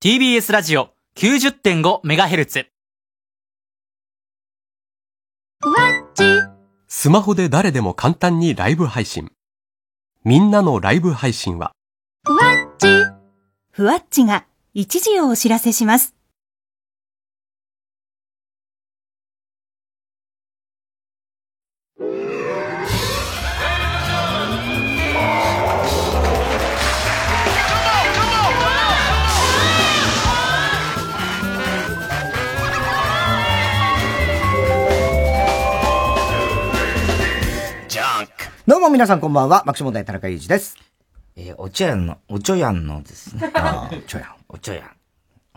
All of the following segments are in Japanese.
TBS ラジオ 90.5MHz。スマホで誰でも簡単にライブ配信。みんなのライブ配信は、ふわっちが一時をお知らせします。も皆さんこんばんは、爆笑問題田中裕二です。えーお茶屋の、おちょやんのですね。ああ、ちょやん。おちょやん。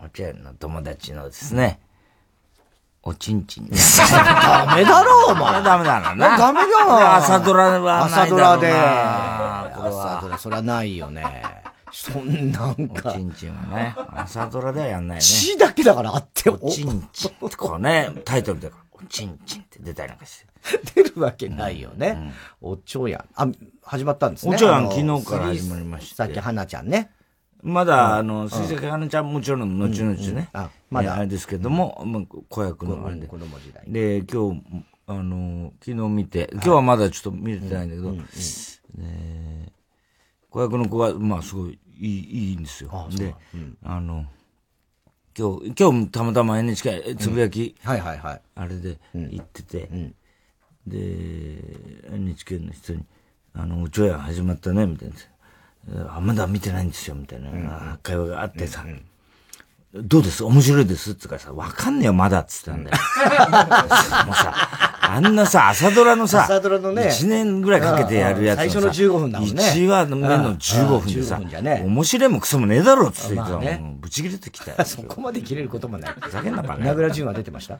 お茶屋の友達のですね、おちんちんです。ダメだろ、お前。ダメだな。ダメだな朝ドラは朝ドラで。これ朝はドラ、そりゃないよね。そんなんおかち、んちんはね、朝ドラではやんないよね。血だけだからあって、おちんちんこうね、タイトルで、おちんちんって出たりなんかして。出るわけないよね。おちょやん。あ、始まったんですね。おちょやん昨日から始まりましてさっき花ちゃんね。まだ、あの、水石花ちゃんもちろん後々ね、あまだえーあれですけども、まあ子役のあれで。子供時代。で、今日、あの、昨日見て、今日はまだちょっと見れてないんだけど、で子役の子は、まあ、すごいいい、いいんですよ。で、あの、今日、今日たまたま NHK つぶやき、はいはいはい。あれで行ってて、で、NHK の人に、あの、おちょやん始まったね、みたいな。あ、まだ見てないんですよ、みたいな、会話があってさ、どうです？面白いです？って言うからさ、わかんねえよ、まだっつってたんだよ。もうさ、あんなさ、朝ドラのさ、朝ドラのね。1年ぐらいかけてやるやつ最初の15分だもんね。1話目の15分でさ、うん15分じゃね面白いもクソもねえだろっつって言ってたまあね。もうぶち切れてきたよ。そこまで切れることもない。ふざけんなバカ名倉潤は出てました？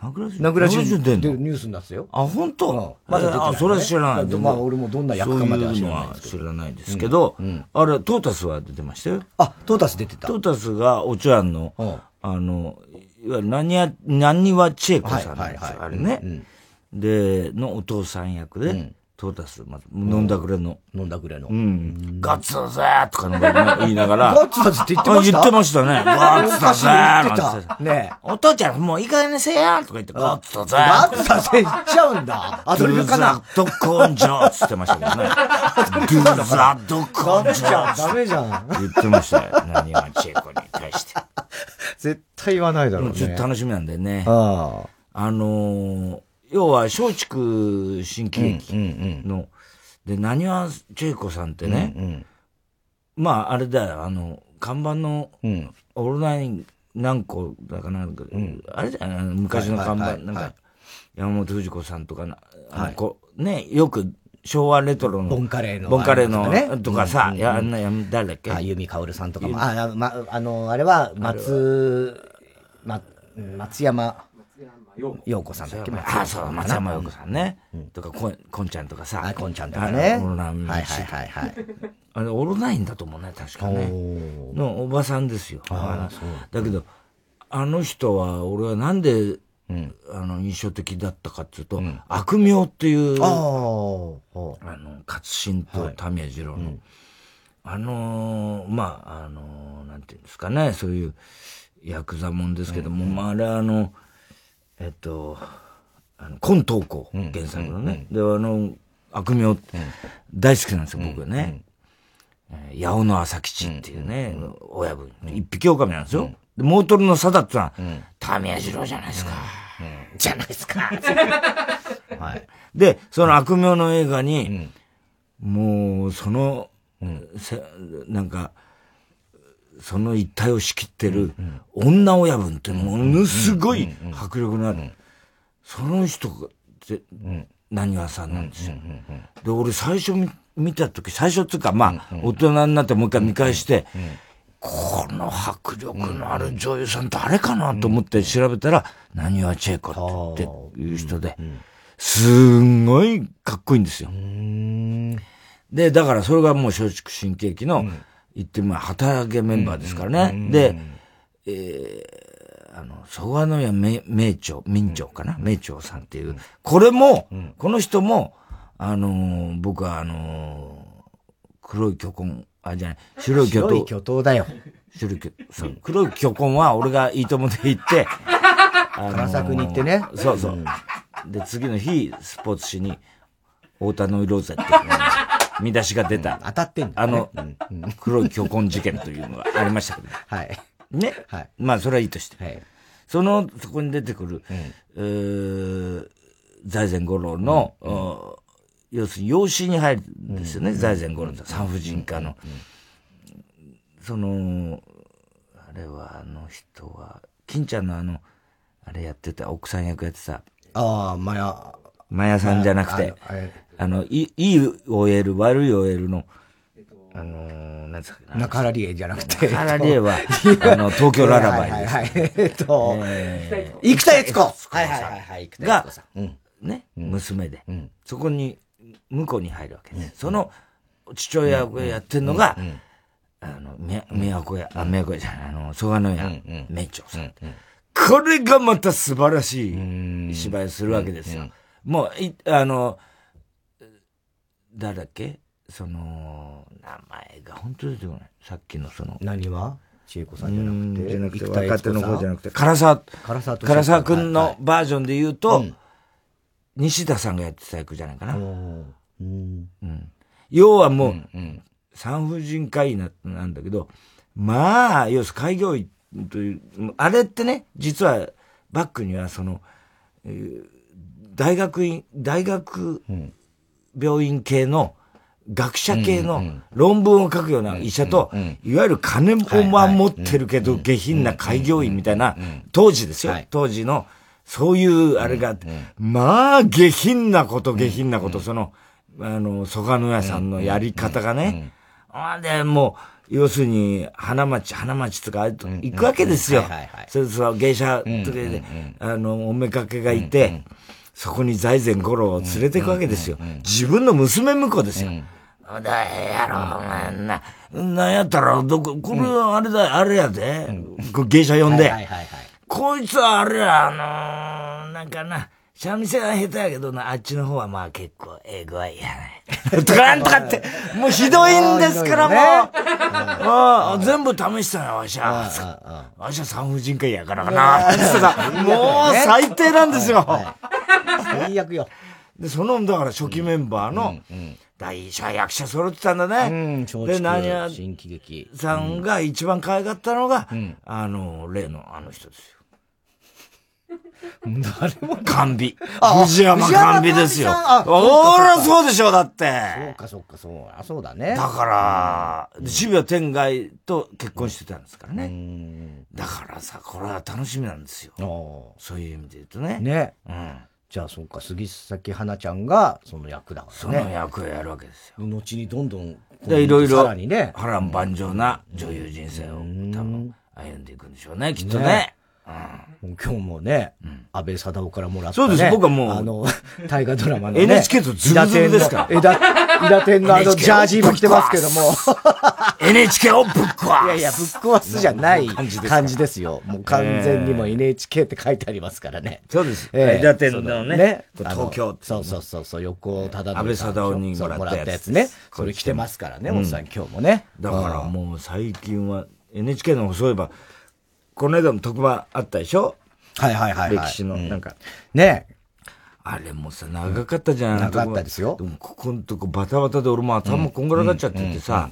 名倉潤名倉潤出んの？出るニュースになってたよ。あ、本当？うん。まだ出てないあ、それは知らない。まあ俺もどんな役かまでは知らないんですけそういうのは知らないですけど、あれ、トータスは出てましたよ。あ、トータス出てた。トータスがおちょやんの、うん。あの、いわゆる何や、何は千恵子さんなんですよ、はいはいはい。あれね、で、のお父さん役で、トータス、まず、飲んだくれの、飲んだくれの。うん、ガッツだぜーとか 言いながら、ガッツだぜって言ってました？あ言ってましたね。ガッツだぜーおかしいなんて言ってた。ねえ。お父ちゃん、もういい加減にせえやとか言って、ガッツだぜーガッツだぜ言っちゃうんだ。アドリブかな。ドゥザド根性つってましたけどね。ドゥザド根じゃあ性ダメじゃん。言ってましたよ。何はチェコに対して。絶対言わないだろうね。ちょっと楽しみなんでね。ああのー、要は松竹新喜劇の、で、何はチェコさんってね、まあ、あれだよ、あの、看板の、オールナイン何個だかなんか、あれじゃない？昔の看板、なんか、山本藤子さんとかな、あの、こう、ね、よく昭和レトロの、ボンカレーのボンカレーの、あれとかね。とかさ、いや、あんな、や誰だっけ？あ、由美かおるさんとかも。あ、あま、あの、あれは、松、ま、松山陽子さんだっけ？あ、そう、松山陽子さんね。とか、こん、こんちゃんとかさ。あ、こんちゃんとかね。オールナインはいはいはいはい。あれ、オールナインだと思うね、確かね。のおばさんですよ。だけど、あの人は、俺はなんで、あの、印象的だったかっていうと、悪名っていう、あ。の、勝新とタミヤ二郎の、あのー、まあ、あのー、なんていうんですかね、そういう、ヤクザもんですけども、まあ、あれあの、えっと、あの、今東高原作のね。で、あの、悪名、大好きなんですよ、僕はね。えー八尾の朝吉っていうね、親分。一匹狼なんですよ。で、モートルの貞ってのは、タミヤ二郎じゃないですか。じゃないですか。はい。で、その悪名の映画に、もう、その、せなんか、その一体を仕切ってる女親分ってものすごい迫力のある。その人が、何わさんなんですよ。で、俺最初見見た時、最初っていうか、まあ、大人になってもう一回見返して、この迫力のある女優さん誰かなと思って調べたら、何はチェイコっていう人で、すんごいかっこいいんですよ。で、だからそれがもう松竹新喜劇の、言ってみれば旗揚げメンバーですからね。で、えー、あの、蘇我宮名名長、明長かな？名長さんっていう。これも、この人も、あのー僕はあのー黒い巨根、あ、じゃない、白い巨頭。白い巨頭だよ。白い巨そう黒い巨根は俺がいいともで行って、あ唐作に行ってねそうそう。で、次の日、スポーツ紙に、太田の色ぜって、見出しが出た。当たってんだあの、黒い巨根事件というのがありましたけど。はい。ね。はい。まあ、それはいいとして。はい。その、そこに出てくる、えー財前五郎の、お要するに養子に入るんですよね、財前五郎って産婦人科の。その、あれは、あの人は、金ちゃんのあの、あれやってた、奥さん役やってた、ああ、まや、マヤさんじゃなくて、あの、いいい OL、悪い OL の、あのー、なんですかね。中原理恵じゃなくて。中原理恵は、あの、東京ララバイです。はいはいはい。えっと、えー生田悦子。はいはいはいはい。生田が悦子さん。うん。ね、娘で、そこに、婿に入るわけです。その、父親をやってるのが、あの、み宮古屋、あ、宮古屋じゃない、あの、蘇我の屋、名長さん。これがまた素晴らしい芝居をするわけですよ。もう、い、あの、誰だっけ？その、名前が本当出てこない。さっきのその、何は？千恵子さんじゃうんなくて。じゃなくて、若手の方じゃなくて、唐沢、唐沢と唐沢くんはいのバージョンで言うと、うん。西田さんがやってた役じゃないかな。うん。うん。要はもう、産婦人科医ななんだけど、まあ、要するに開業医という、あれってね、実はバックにはその、えー大学院、大学病院系の学者系の論文を書くような医者と、いわゆる金も持ってるけど下品な開業医みたいな、当時ですよ。はい。当時の、そういうあれがまあ、下品なこと、下品なこと、その、あの、蘇我の屋さんのやり方がね、あで、もう、要するに、花町、花町とか、行くわけですよ。はいはいはい。それその芸者とかで、あの、おめかけがいて、そこに財前五郎を連れていくわけですよ。自分の娘婿ですよ。だやろ、お前な、なんやったら、どこ、これはあれだ、あれやで。これ芸者呼んで。こいつはあれや、あのー、なんかな、三味線は下手やけどな、あっちの方はまあ結構、ええ具合やね。とかなんとかって、もうひどいんですから、もう。ああ全部試したよ、わしは。わしは産婦人科医やからかな。もう最低なんですよ。最悪よ。で、その、だから初期メンバーの、大者役者揃ってたんだうね。ん、松で、何や竹、新喜劇。さんが一番可愛かったのが、あの、例のあの人ですよ。誰も。甘美。あ藤山甘美ですよ。ほら、そうでしょ、だって。そうかそうかそう。あ、そうだね。だから、渋谷天外と結婚してたんですからうね。ん。だからさ、これは楽しみなんですよ。おそういう意味で言うとね。ね。うん。じゃあそうか、杉咲花ちゃんがその役だかそのらね。役をやるわけですよ。後にどんどん、で、いろいろ、さらにね。波乱万丈な女優人生を多分歩んでいくんでしょうね、きっとね今日もね、安倍貞夫からもらった、ね。そうです僕はもうあの、大河ドラマのね。NHK とズブズブですから伊達天の、あの、ジャージ今着てますけども。NHK をぶっ壊すいやいや、ぶっ壊すじゃない感じですよ。もう完全にもう NHK って書いてありますからね。そうです。ええ伊達天のね、東京そうそうそうそう、横尾忠則さん安倍貞夫にもらったやつもね。それ着てますからね、おっさん今日もね。だからうんもう最近は NHK の方そういえば、この間も特番あったでしょ？はいはいはいはい。歴史の、うん。なんか、ね。あれもさ、長かったじゃん。長かったですよ。でもここのとこバタバタで俺も頭こんがらがっちゃっててさ、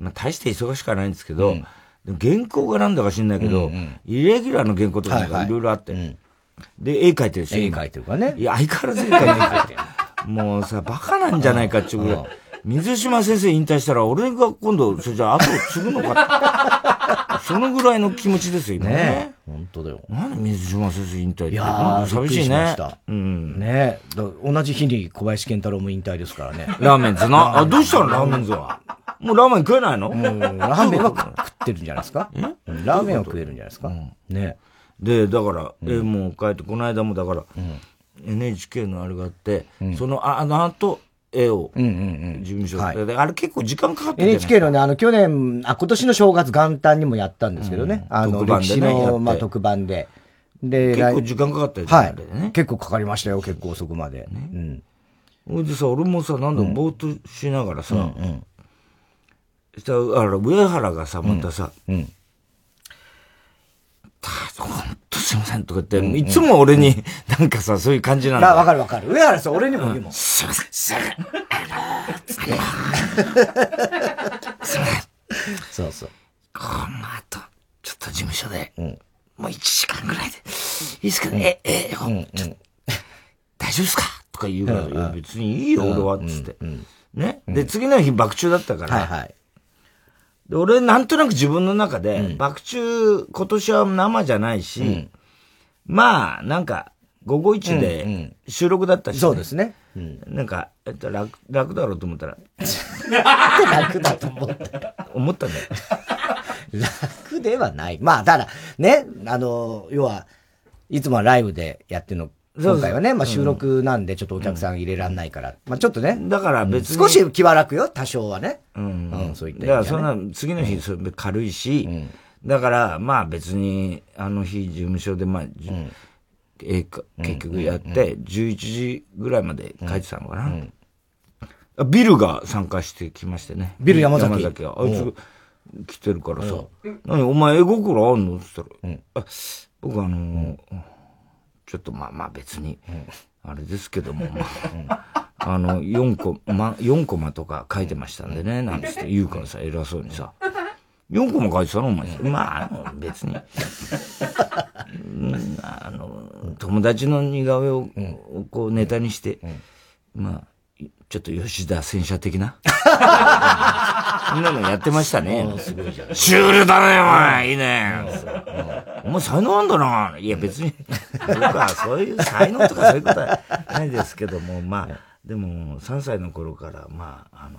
まあ大して忙しくはないんですけど、原稿がなんだか知んないけど、イレギュラーの原稿とかなんかいろい。ろあって、で、絵描いてるし、絵描いてるからね。いや、相変わらず絵描いてる。もうさ、バカなんじゃないかっていうぐらい。水島先生引退したら、俺が今度、それじゃあ後を継ぐのか。そのぐらいの気持ちですよ、今ねね。本当だよ。なんで水島先生引退って。いやー、寂しいねした。うん。ねだ同じ日に小林健太郎も引退ですからね。ラーメンズな？あ、どうしたのラーメンズは？もうラーメン食えないの？うん、ラーメンは食ってるんじゃないですか？うんラーメンは食えるんじゃないですか？ね。で、だから、え、もう帰って、この間もだから、NHK のあれがあって、その、ああの後、絵を、うんうんうん。事務所はいあれ結構時間かかってる NHK のね、あの、去年、あ、今年の正月元旦にもやったんですけどね。あの、特番歴史の、まあ、特番で。で、来結構時間かかったよね、はいね。。結構かかりましたよ、結構遅くまで。うん。ほいでさ、俺もさ、なんだろう、ぼーっとしながらさ、そしたら、あの、上原がさ、またさ、うん。ほんとすいませんとか言って、いつも俺に、なんかさ、そういう感じなんあ、わだ。かるわかる。上原さん、俺にも言うもん。すいません、すいません、あのそうそう。この後、ちょっと事務所で、もう1時間ぐらいで、いいですか？ね、え、え、ほんちょ大丈夫ですか？とか言うから、別にいいよ、俺は、つって。ね？で、次の日、爆中だったから。で俺、なんとなく自分の中で、爆中、今年は生じゃないし、まあ、なんか、午後一で収録だったし、ねそうですね。なんか、えっと、楽、楽だろうと思ったら、楽だと思った。思ったんだよ。楽ではない。まあ、ただ、ね、あの、要は、いつもはライブでやってるの、今回はね、まあ収録なんでちょっとお客さん入れらんないから、まあちょっとね、だから別に。少し気は楽よ、多少はね。うん。うんそういっただからそんな、次の日、それ軽いし、だから、まあ別に、あの日、事務所で、まあ、じえ結局やって、11時ぐらいまで帰ってたのかな。あビルが参加してきましてね。ビル山崎。山崎が。あいつ、来てるからさ、何お前絵心あんの？って言ったら、あ僕あのーちょっとまあまあ別に、あれですけども、まあ、あの、4コマ、4コマとか書いてましたんでね、なんつって言うからさ、偉そうにさ。4コマ書いてたのお前。まあ、別に。うんあの、友達の似顔絵を、こうネタにして、まあ、ちょっと吉田戦車的な？そんなのやってましたね。シュールだね、お前。いいね。お前才能あんだな。いや、別に、僕はそういう才能とかそういうことはないですけども、まあ、でも、3歳の頃から、まあ、あの、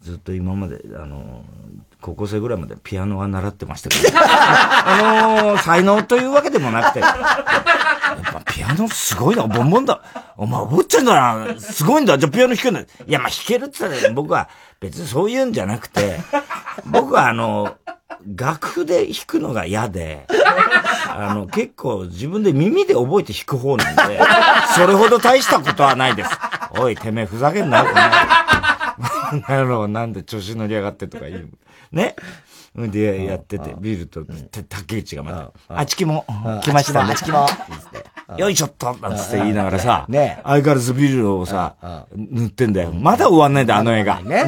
ずっと今まで、あの、高校生ぐらいまでピアノは習ってましたけど、あの、才能というわけでもなくて、やっぱピアノすごいな、ボンボンだ。お前覚えてんだな。すごいんだ。じゃあピアノ弾けんだ。いや、まあ弾けるって言ったら、僕は別にそういうんじゃなくて、僕はあの、楽譜で弾くのが嫌で、あの、結構自分で耳で覚えて弾く方なんで、それほど大したことはないです。おい、てめえふざけんなよ、この野郎 なんで調子乗りやがってとか言う。ね。で、やってて、ビールと、て竹内がまた、あちきも、来ましたね。あちきも。よいしょっとなんつって言いながらさ、ね相変わらずビールをさ、塗ってんだよ。まだ終わんないんだよ、あの映画。ね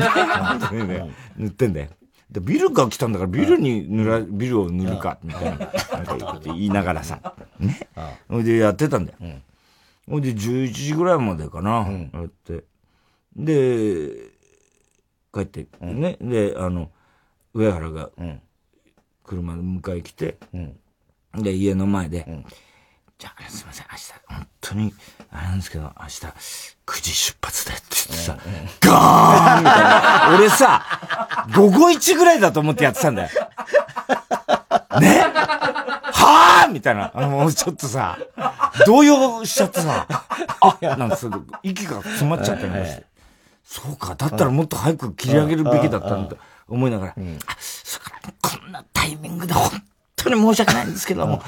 塗ってんだよ。で、ビルが来たんだから、ビルに塗ら、ビルを塗るか、みたいな、なんか言いながらさ、ね。ほいでやってたんだよ。ほいで11時ぐらいまでかな、やって。で、帰って、ね。で、あの、上原が、車で迎え来て、で、家の前で、じゃあ、すいません、明日、本当に、あれなんですけど、明日、9時出発でって言ってさ、ガーンみたいな。俺さ、午後1ぐらいだと思ってやってたんだよ。ね？はぁみたいな。あの、もうちょっとさ、動揺しちゃってさ、あなんかそう息が詰まっちゃったりなんかして。そうか、だったらもっと早く切り上げるべきだったんだと思いながら、あ、それからこんなタイミングで本当に申し訳ないんですけども、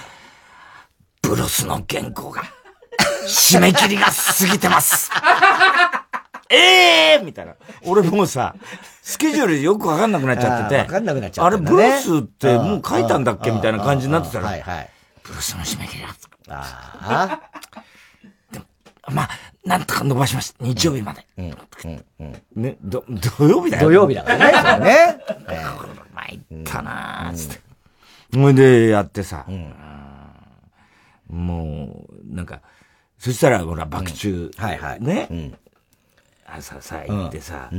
ブロスの原稿が、締め切りが過ぎてます。え えー、みたいな。俺もうさ、スケジュールよくわかんなくなっちゃってて。わかんなくなっちゃあれ、ったんだねブロスってもう書いたんだっけ？みたいな感じになってたら、はいはい。ブロスの締め切りが。あまあ、なんとか伸ばしました。日曜日まで。ね、ど、土曜日だあ。よ。土曜日だからね。ね。参ったなーつって。ほいで、やってさ、もう、なんか、そしたら、ほら、爆中、はいはい。ね、朝さ、行ってさ、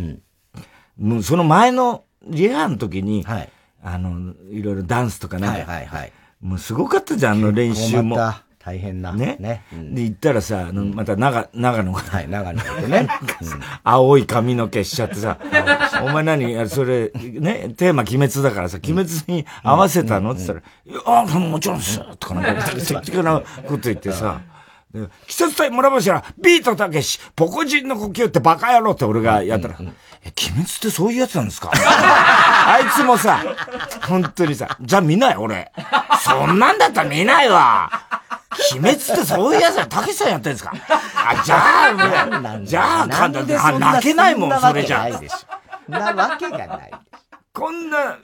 もうその前のリハの時に、はい。あの、いろいろダンスとかなんか、はいはいはい。もうすごかったじゃん、あの練習も。大変な。ね。ね。うん。で、行ったらさ、また長、長野が、はい、長野でね。青い髪の毛しちゃってさ、お前何あそれ、ね、テーマ鬼滅だからさ、鬼滅に合わせたの？って言ったら、いや、あもちろんです。とかなんか、適当なこと言ってさ、で季節隊村柱、ビートたけし、ポコジンの呼吸ってバカ野郎って俺がやったら、え、鬼滅ってそういうやつなんですか？あいつもさ、本当にさ、じゃあ見ない俺。そんなんだったら見ないわ。鬼滅ってそういうやつだ、たけしさんやってんですか？あ、じゃあ、じゃあ、かんだ、あ泣けないもん、それじゃ。ないでしょ。なわけがない。こんな、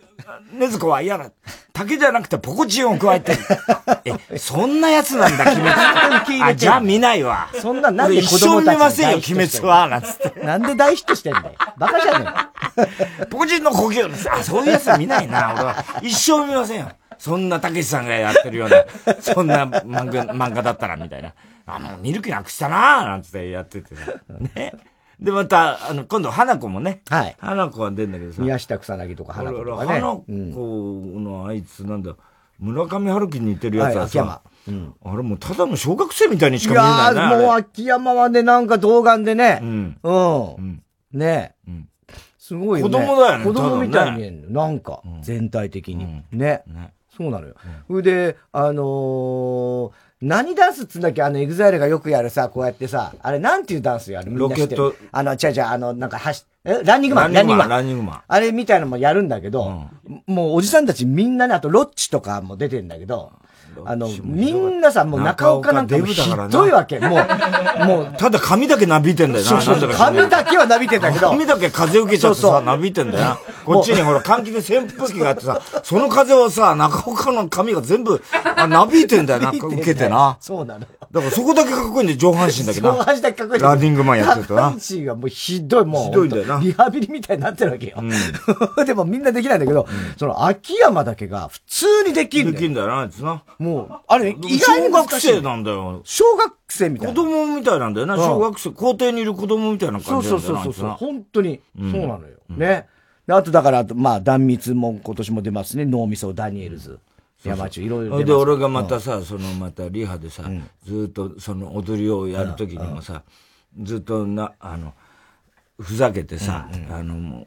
ねずこは嫌だ。竹じゃなくてポコチンを加えてる。え、そんなやつなんだ、鬼滅。あ、じゃあ見ないわ。そんな、なんで一生見ませんよ、鬼滅は、なんつって。なんで大ヒットしてんだよ。バカじゃねえ。ポコチンの呼吸あ、そういうやつは見ないな、俺は。一生見ませんよ。そんなたけしさんがやってるような、そんな漫画、漫画だったら、みたいな。あの、見る気なくしたななんつってやっててさ。ね。で、また、あの、今度、花子もね。はい。花子は出んだけどさ。宮下草薙とか花子とかね。花子のあいつ、なんだ、村上春樹に似てるやつはさ、うん、あれもうただの小学生みたいにしか見えないな。いやもう秋山はね、なんか童顔でね。うん。うん。うん、ねうん。すごいよね。子供だよね。子供みたいに見えるの。なんか、全体的に。ね。ね。そうなのよ。それで、あのー、何ダンスっつうんだっけ？あの、 EXILE がよくやるさ、こうやってさ、あれなんていうダンスやる？ロケット。あの、違う違う、あの、なんか走え？ランニングマンランニングマン。ランニングマン。あれみたいなのもやるんだけど、うん、もうおじさんたちみんなね、あとロッチとかも出てんだけど、あの、みんなさ、もう中岡なんかもひどいわけ。もう、もう。ただ髪だけなびてんだよな。そうそうそう。髪だけはなびてんだけど。髪だけ風受けちゃってさ、なびてんだよな。こっちにほら、換気で扇風機があってさ、その風をさ、中岡の髪が全部、あ、なびいてんだよな、受けてな。そうなのよ。だからそこだけかっこいいんで、上半身だけど。上半身だけかっこいい。ランニングマンやってるとな。上半身がもうひどい、もう。ひどいんだよな。リハビリみたいになってるわけよ。うん、でもみんなできないんだけど、その秋山だけが普通にできるできんだよな、あいつな。もう、あれ、意外に小学生なんだよ。小学生みたいな。子供みたいなんだよな、小学生。校庭にいる子供みたいな感じそうそうそうそう。本当に。そうなのよ。ね。あとだから、まあ、壇蜜も今年も出ますね。脳みそダニエルズ。山中いろいろ。で、俺がまたさ、そのまたリハでさ、ずっとその踊りをやるときにもさ、ずっとな、あの、ふざけてさ、あの、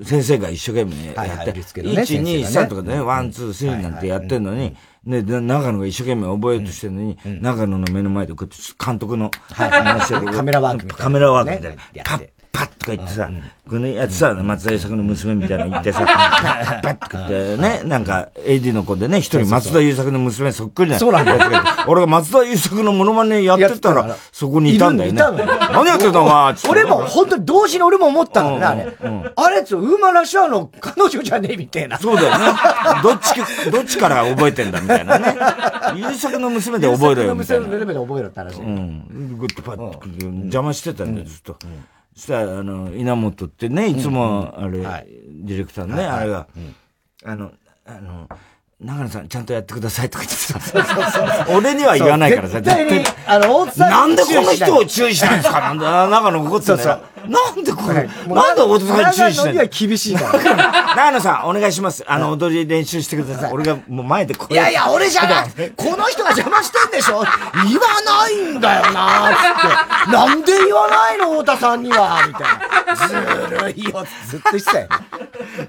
先生が一生懸命やって、1、2、3とかでね、 one、two、three なんてやってんのに、ね、長野が一生懸命覚えようとしてるのに、長野の目の前でこうやって監督の話してる。カメラワークカメラワークで、パッパッとか言ってさ、このやつさ、松田優作の娘みたいなの 言ってさ、パッとか言ってね、なんか、AD の子でね、一人松田優作の娘そっくりなそうなんだよ。俺が松田優作のモノマネやってたら、そこにいたんだよね。何やってたのか俺も、本当に同時に俺も思ったんだね、あれ。あれ、ウーマラシャーの彼女じゃねえみたいな。そうだよね。どっち、どっちから覚えてんだみたいなね。優作の娘で覚えろよみたいな。優作の娘で覚えろって話。うん。グッとパッと邪魔してたんだよ、ずっと。したら、あの、稲本ってね、いつも、あれ、ディレクターのね、あれが、あの、あの、長野さん、ちゃんとやってくださいとか言ってさ。俺には言わないからさ、絶対。あの、大津さんなんでこの人を注意したんですか？なんだ、長野怒ってんだよ。なんでこれ、なんで大津さんに注意してんの？長野には厳しいから。長野さん、お願いします。あの、踊り練習してください。俺がもう前でこう。いやいや、俺じゃない。この人が邪魔してんでしょ言わないんだよなーって。なんで言わないの太田さんにはみたいな。ずるいよ。ずっと言ってたよ。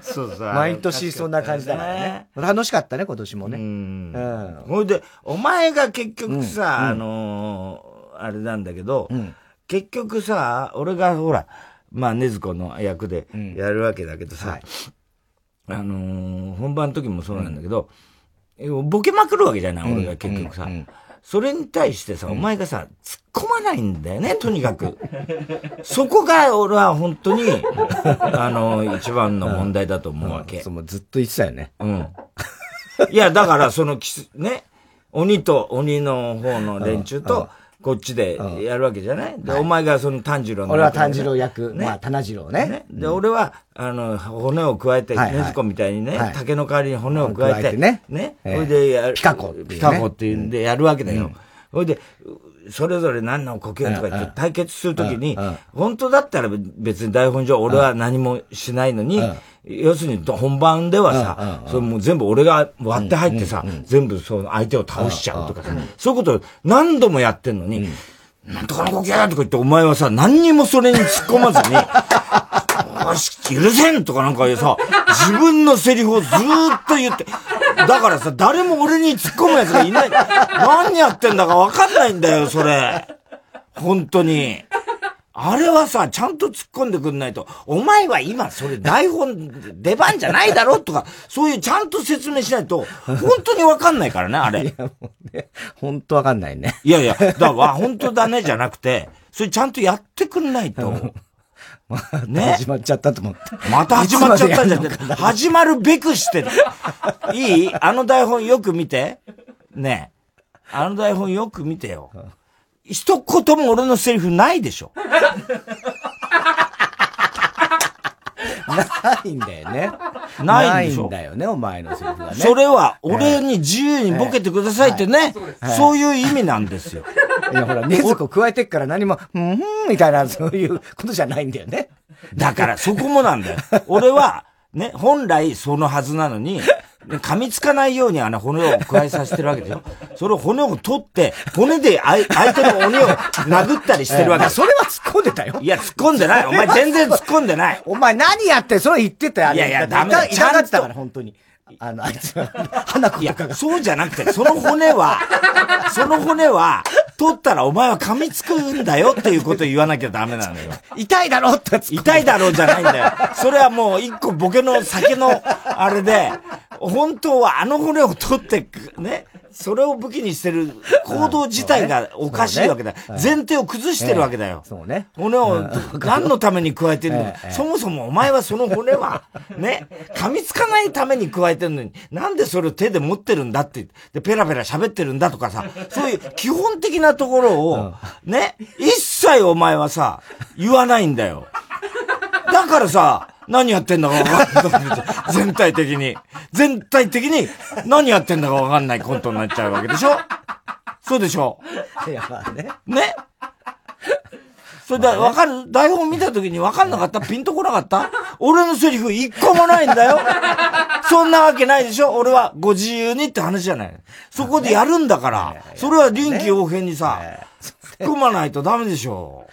そうそう。毎年そんな感じだからね。楽しかったね、今年もね。うん。ほいで、お前が結局さ、あのあれなんだけど、結局さ、俺がほら、まあ、ねずこの役でやるわけだけどさ、あの本番の時もそうなんだけど、ボケまくるわけじゃない、俺が結局さ。それに対してさ、お前がさ、突っ込まないんだよね、とにかく。そこが俺は本当に、あの、一番の問題だと思うわけ。そう、ずっと言ってたよね。うん。いや、だからその、ね、鬼と鬼の方の連中と、こっちでやるわけじゃない、で、お前がその炭治郎の、俺は炭治郎役、ね、まあ、棚次郎ね。で、俺は、あの、骨を加えて、ねずこみたいにね、竹の代わりに骨を加えて、ね。ね。それでやる。ピカコ。ピカコっていうんでやるわけだよ。それで、それぞれ何の呼吸とか言って対決するときに、本当だったら別に台本上俺は何もしないのに、要するに本番ではさ、それもう全部俺が割って入ってさ、全部その相手を倒しちゃうとかさ、そういうこと何度もやってんのに、なんとかの呼吸とか言ってお前はさ、何にもそれに突っ込まずに、よし、許せんとかなんかさ、自分のセリフをずーっと言って、だからさ、誰も俺に突っ込む奴がいない。何やってんだかわかんないんだよ、それ。本当に。あれはさ、ちゃんと突っ込んでくんないと、お前は今それ台本、出番じゃないだろとか、そういうちゃんと説明しないと、本当にわかんないからね、あれ。いや、もうね、本当わかんないね。いやいや、だから、本当だねじゃなくて、それちゃんとやってくんないと。ね。始まっちゃったと思って。また始まっちゃったんじゃん。始まるべくしてる。いい？あの台本よく見て。ねあの台本よく見てよ。一言も俺のセリフないでしょ。ないんだよね。ないんだよね、お前のセリフがね。それは、俺に自由にボケてくださいってね、そういう意味なんですよ。いや、ほら、ねずこ加えてっから何も、うん、みたいな、そういうことじゃないんだよね。だから、そこもなんだよ。俺は、ね、本来そのはずなのに、噛みつかないようにあの骨を加えさせてるわけでしょそれを骨を取って、骨で相手の鬼を 殴ったりしてるわけ。それは突っ込んでたよ。いや、突っ込んでない。お前全然突っ込んでない。お前何やってそれ言ってたよ。いやいや、ダメだ。ちゃんと。たから、本当に。あの、あいつは、花子とかが。そうじゃなくて、その骨は、その骨は、取ったらお前は噛みつくんだよっていうことを言わなきゃダメなのよ。痛いだろって痛いだろじゃないんだよ。それはもう一個ボケの先のあれで、本当はあの骨を取って、ね、それを武器にしてる行動自体がおかしいわけだ。前提を崩してるわけだよ。そうね。骨を何のために加えてるの そもそもお前はその骨は、ね、噛みつかないために加えてるのに、なんでそれを手で持ってるんだって、で、ペラペラ喋ってるんだとかさ、そういう基本的なところを、ね、一切お前はさ、言わないんだよ。だからさ、何やってんだかわかんない。全体的に。全体的に何やってんだかわかんないコントになっちゃうわけでしょ？そうでしょ？いや、まあね。ね？それで、わかる？台本見た時にわかんなかった？ピンとこなかった？俺のセリフ一個もないんだよそんなわけないでしょ？俺はご自由にって話じゃない。そこでやるんだから。それは臨機応変にさ、突っ込まないとダメでしょ。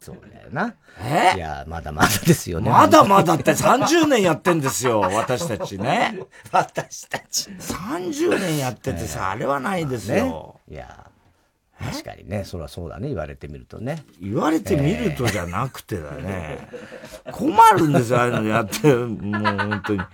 そうだよな。え？いや、まだまだですよね。まだまだって30年やってんですよ、私たちね。私たち。30年やっててさ、あれはないですよ。いや、確かにね、そりゃそうだね、言われてみるとね。言われてみるとじゃなくてだね。困るんですよ、ああいうのやって、もう本当に。あ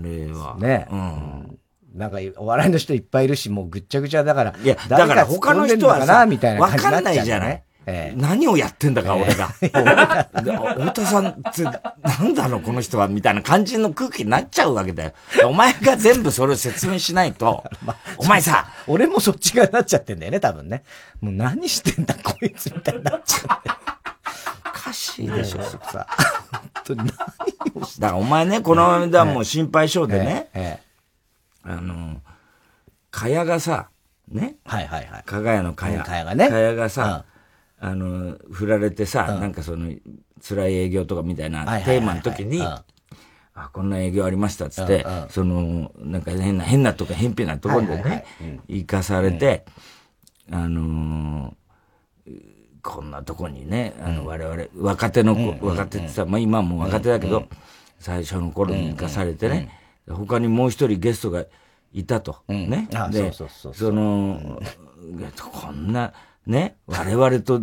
れは。ね。うん。なんか、お笑いの人いっぱいいるし、もうぐっちゃぐちゃだから。いや、だから他の人はさ、みたいなわかんないじゃない。えー、何をやってんだか、俺が。太田さんって、なんだろう、この人は、みたいな感じの空気になっちゃうわけだよ。お前が全部それを説明しないと、まお前さ、俺もそっち側になっちゃってんだよね、多分ね。もう何してんだ、こいつ、みたいになっちゃって。おかしいでしょ、さ。本当に何をしてだからお前ね、この間も心配性でね、ええあの、かやがさ、ね。はいはいはい。かがやのかや。かやがね。かやがさ、あの、振られてさ、うん、なんかその、辛い営業とかみたいなテーマの時に、あ、こんな営業ありましたっつって、その、なんか変な、変なとか変なところでね、行かされて、あのこんなとこにね、あの、我々、若手の子、若手ってさ、まあ今も若手だけど、最初の頃に行かされてね、他にもう一人ゲストがいたと。ね。で、その、こんな、ね、我々と、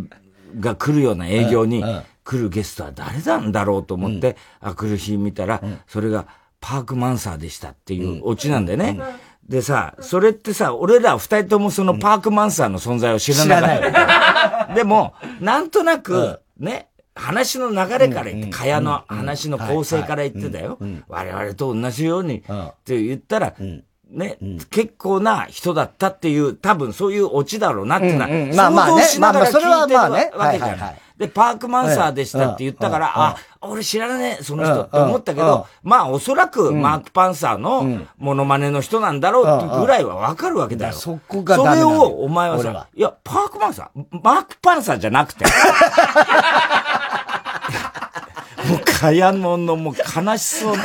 が来るような営業に来るゲストは誰なんだろうと思って、あくる日見たら、それがパークマンサーでしたっていうオチなんだよね。でさ、それってさ、俺ら二人ともそのパークマンサーの存在を知らなかった。でも、なんとなく、ね、話の流れから言って、かやの話の構成から言ってたよ。我々と同じようにって言ったら、ね、うん、結構な人だったっていう、多分そういうオチだろうなってな、うんうん、まあまあね、まあまあそれはまあね、わけじゃない。で、パークマンサーでしたって言ったから、あ、俺知らねえ、その人って思ったけど、まあおそらくマーク・パンサーのモノマネの人なんだろうってぐらいはわかるわけだよ。そこがそれをお前はさ、いや、パークマンサーマーク・パンサーじゃなくて。もう、かやのの、もう、悲しそうな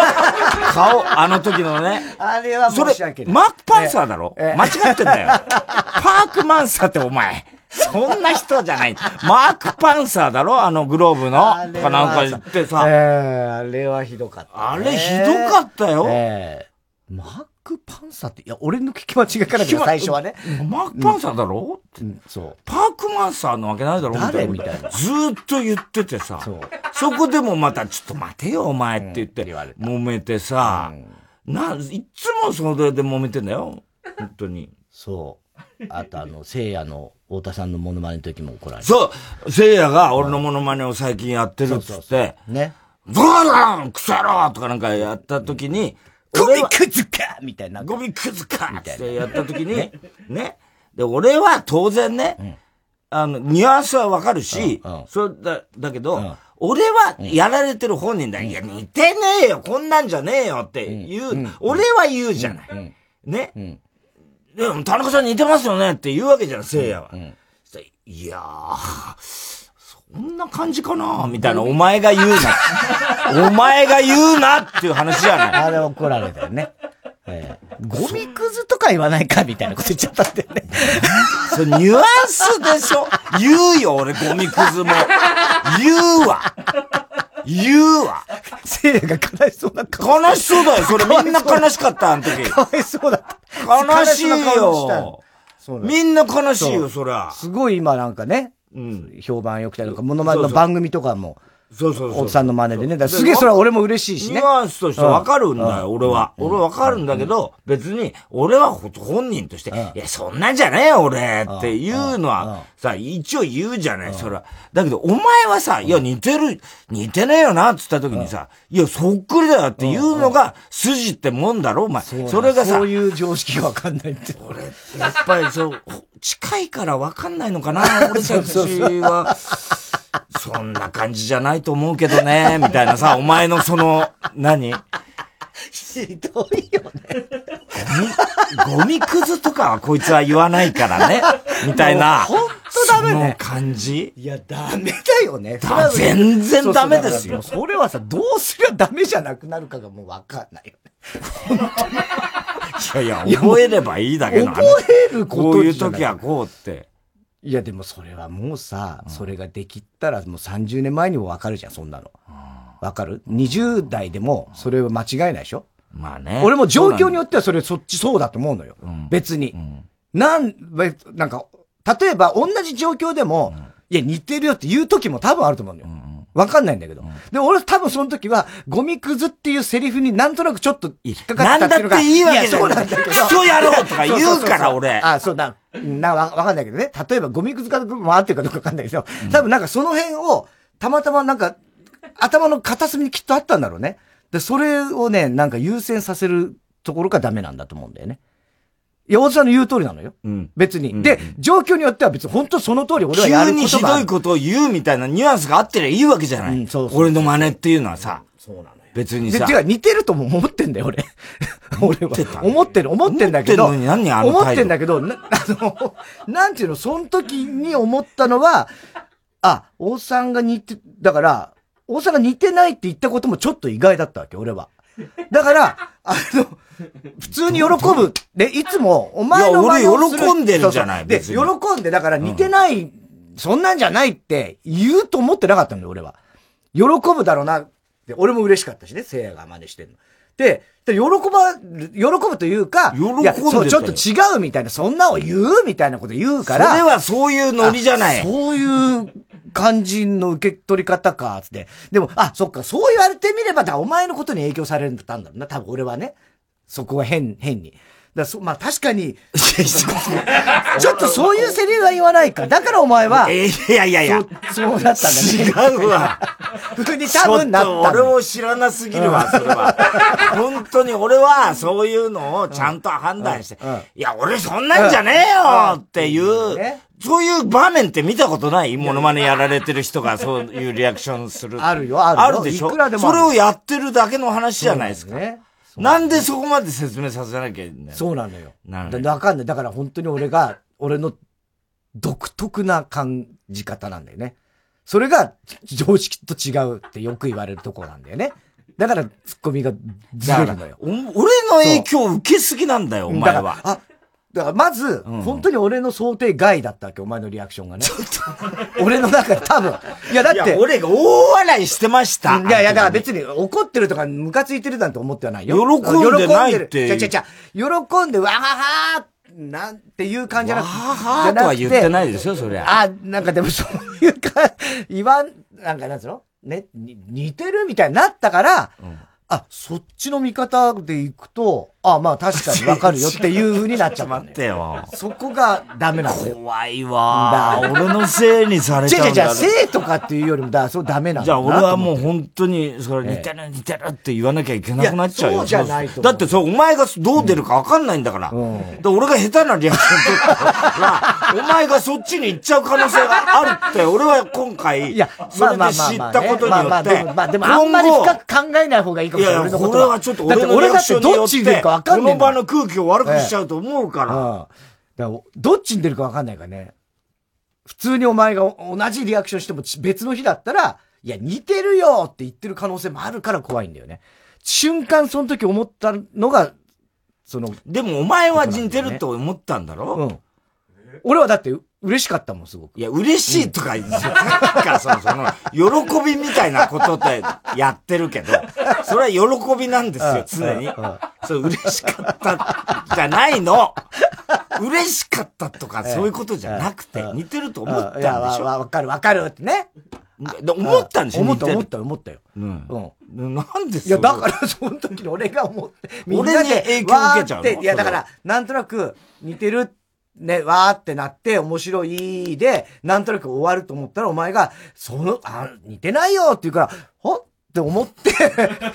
顔、あの時のね。あれはそれ、マーク・パンサーだろ？間違ってんだよ。パーク・マンサーってお前。そんな人じゃない。マーク・パンサーだろ？あのグローブの？かなんか言ってさ。ええー、あれはひどかった、ね、あれひどかったよ。ええー、マークパンサーって、いや、俺の聞き間違いからだよ、最初はね。マークパンサーだろ、うん、そう。パークマンサーのわけないだろ？誰みたいな。ずーっと言っててさ。そう。そこでもまた、ちょっと待てよ、お前って言って、うん、揉めてさ、うん、な、いつもそれで揉めてんだよ。本当に。そう。あとあの、聖夜の太田さんのモノマネの時も怒られた。そう聖夜が俺のモノマネを最近やってるっつって、ね。ブラーンクソ野郎とかなんかやった時に、ゴミ俺はクズかみたいな。ゴミクズかってやった時に、ね。で、俺は当然ね、あの、ニュアンスはわかるしうんうん、それだ、だけど、俺はやられてる本人だ。いや、似てねえよ。こんなんじゃねえよって言う、俺は言うじゃない。ね。でも、田中さん似てますよねって言うわけじゃん、聖夜は。いやー、そんな感じかなみたいな、お前が言うな。お前が言うなっていう話じゃない。あれ怒られたよね。ええゴミクズとか言わないかみたいなこと言っちゃったんだよね。それニュアンスでしょ？言うよ、俺、ゴミクズも。言うわ。言うわ。せいやが悲しそうな顔。悲しそうだよ、それみんな悲しかった、あの時。かわいそうだった。悲しいよ。みんな悲しいよ、そりゃ。すごい今なんかね、うん。評判良くてとか、モノマネの番組とかも、そうそうそう。大津さんの真似でね。だすげえそれは俺も嬉しいしね。ニュアンスとしてわかるんだよ、うん俺は。俺はわかるんだけど、別に、俺はほ本人として、いや、そんなんじゃねえよ、俺っていうのは、さ、一応言うじゃない、それは。だけど、お前はさ、いや、似てる、似てねえよな、って言った時にさ、いや、そっくりだよっていうのが、筋ってもんだろ、お前。それがさそう、いう常識がわかんないって。俺、やっぱりそう、近いから分かんないのかな、俺たちは。そんな感じじゃないと思うけどね、みたいなさ、お前のその、何？ひどいよね。ゴミ、ゴミくずとかはこいつは言わないからね、みたいな。ほんとダメねその感じ？いや、ダメだよね。だ全然ダメですよそれはさ、どうすりゃダメじゃなくなるかがもうわかんないよね。いやいや、覚えればいいだけの話。覚えることこういう時はこうって。いや、でもそれはもうさ、それができたらもう30年前にもわかるじゃん、そんなの。わかる ?20 代でもそれは間違いないでしょ？まあね。俺も状況によっってはそれそっちそうだと思うのよ。ん別に。なん、べなんか、例えば同じ状況でも、いや似てるよって言う時も多分あると思うのよ。わかんないんだけど。で、俺多分その時は、ゴミくずっていうセリフになんとなくちょっと引っかかったっていうのが。なんだっていいわけそうなんだけど。クソ野郎とか言うから俺あ、そうだ。な、わわかんないけどね。例えばゴミくずかどうかも合ってるかどうかわかんないけど、多分なんかその辺を、たまたまなんか、頭の片隅にきっとあったんだろうね。で、それをね、なんか優先させるところがダメなんだと思うんだよね。いや、大津さんの言う通りなのよ。うん別に。で、状況によっては別に本当その通り俺はや急ることがあるにひどいことを言うみたいなニュアンスがあってりゃいいわけじゃない。うんそうそう俺の真似っていうのはさ。そうなのよ。で、別にさ。てか似てるとも思ってんだよ、俺。俺はてた。思ってる、思ってんだけど。思ってんのに何あの思ってんだけど、な、あの、なんていうの、その時に思ったのは、あ、大さんが似て、だから、大さんが似てないって言ったこともちょっと意外だったわけ、俺は。だから、あの、普通に喜ぶ。で、いつも、お前の真似をする俺喜んでるじゃないで、喜んで、だから似てない、そんなんじゃないって言うと思ってなかったんだよ、俺は。喜ぶだろうなって、俺も嬉しかったしね、聖夜が真似してるの。で、で喜ば、喜ぶというか、喜んでたよいやそう、ちょっと違うみたいな、そんなを言うみたいなこと言うから。それはそういうノリじゃないあ。そういう感じの受け取り方か、つって。でも、あ、そっか、そう言われてみれば、だお前のことに影響されたんだろうな、多分俺はね。そこは変、変に。だそまあ確かに、ちょっとそういうセリフは言わないか。だからお前は、えいやいやいや。そう、だったんだね。違うわ。ふうに多分なった俺を知らなすぎるわ、それは。本当に俺はそういうのをちゃんと判断していや、俺そんなんじゃねえよっていうそういう場面って見たことない？モノマネやられてる人がそういうリアクションする。あるよあるよあるでしょ？いくらでもあるそれをやってるだけの話じゃないですか。ね。なんでそこまで説明させなきゃいけないんだよ。そうなのよ。なだわかんない。だから本当に俺が、俺の独特な感じ方なんだよね。それが常識と違うってよく言われるとこなんだよね。だからツッコミがずれるのよ。お俺の影響を受けすぎなんだよ、お前は。だからまず、ん本当に俺の想定外だったわけ、お前のリアクションがね。俺の中で多分。いや、だって。俺が大笑いしてました。いやいや、だから別に怒ってるとかムカついてるなんて思ってはないよ。喜んでないって喜んでるちゃちゃちゃ、喜んで、わははーなんていう感じじゃなくははとは言ってないですよ、そりゃ。あ、なんかでも そういうか、言わん、なんかなんつうの？ね、に似てるみたいになったから、あ、そっちの見方でいくと、あ、まあ確かにわかるよっていう風になっちゃった、待ってよ。そこがダメなんだよ。怖いわ。俺のせいにされちゃうんだ。違う違う、せいとかっていうよりも、だそうダメなんだじゃあ俺はもう本当に、それ似てる似てるって言わなきゃいけなくなっちゃうよ。そうじゃないとだってそう、お前がどう出るかわかんないんだから。で俺が下手なリアクション取ったら、お前がそっちに行っちゃう可能性があるって、俺は今回、いや、それで知ったことによって、まあでもあんまり深く考えない方がいいかもしれない。いやいや、これはちょっと俺のリアクションによって、この場の空気を悪くしちゃうと思うから。だからどっちに出るかわかんないからね。普通にお前が同じリアクションしても別の日だったら、いや、似てるよって言ってる可能性もあるから怖いんだよね。瞬間その時思ったのが、その。でもお前は似てると思ったんだろ？うん。俺はだって嬉しかったもん、すごく。いや、嬉しいとか、さっきからその、その、喜びみたいなことって やってるけど、それは喜びなんですよ、常に。そう、嬉しかった、じゃないの。嬉しかったとか、そういうことじゃなくて、似てると思ったんでしょ？わかるわかるってね。思ったんでしょ？思った思った思ったよ。うん。うん。なんでいや、だから、その時に俺が思って、みんなで影響受けちゃうの？いや、だから、なんとなく、似てる、ね、わーってなって、面白いで、なんとなく終わると思ったら、お前が、その、あ、似てないよって言うから、ほって思って、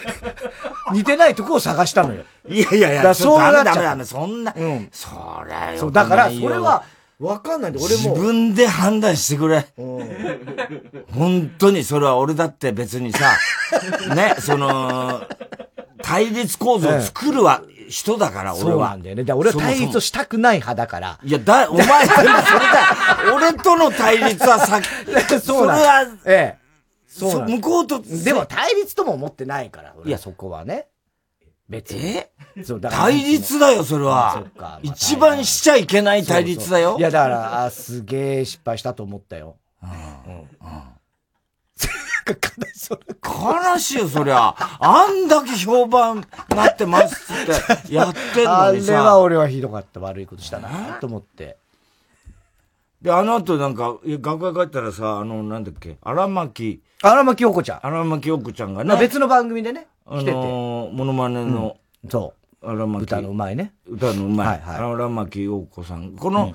似てないとこを探したのよ。いやいやいや、だそうなっちゃう。ダメダメそんな、うん。そりゃよ。そう、だから、それは、わかんないんで、俺も。自分で判断してくれ。本当に、それは俺だって別にさ、ね、その、対立構造を作るは、人だから、俺は。そうなんだよね。だ俺は対立をしたくない派だから。いや、だ、お前、それだ、俺との対立はさ、そうなんそれは、ええ。そう向こうと、でも対立とも思ってないから、いや、そこはね。別に。えそう対立だよ、それは。一番しちゃいけない対立だよ。いや、だから、あすげえ失敗したと思ったよ。うん。悲しいよ、そりゃ。あんだけ評判なってますって、やってんのにさ。あれは俺はひどかった。悪いことしたなと思って。で、あの後なんか、学校帰ったらさ、あの、なんだっけ、荒牧。荒牧陽子ちゃん。荒牧陽子ちゃんがね。別の番組でね、来てて。あの、モノマネの、そう。荒牧。歌のうまいね。歌のうまい。はいはい。荒牧陽子さん。この、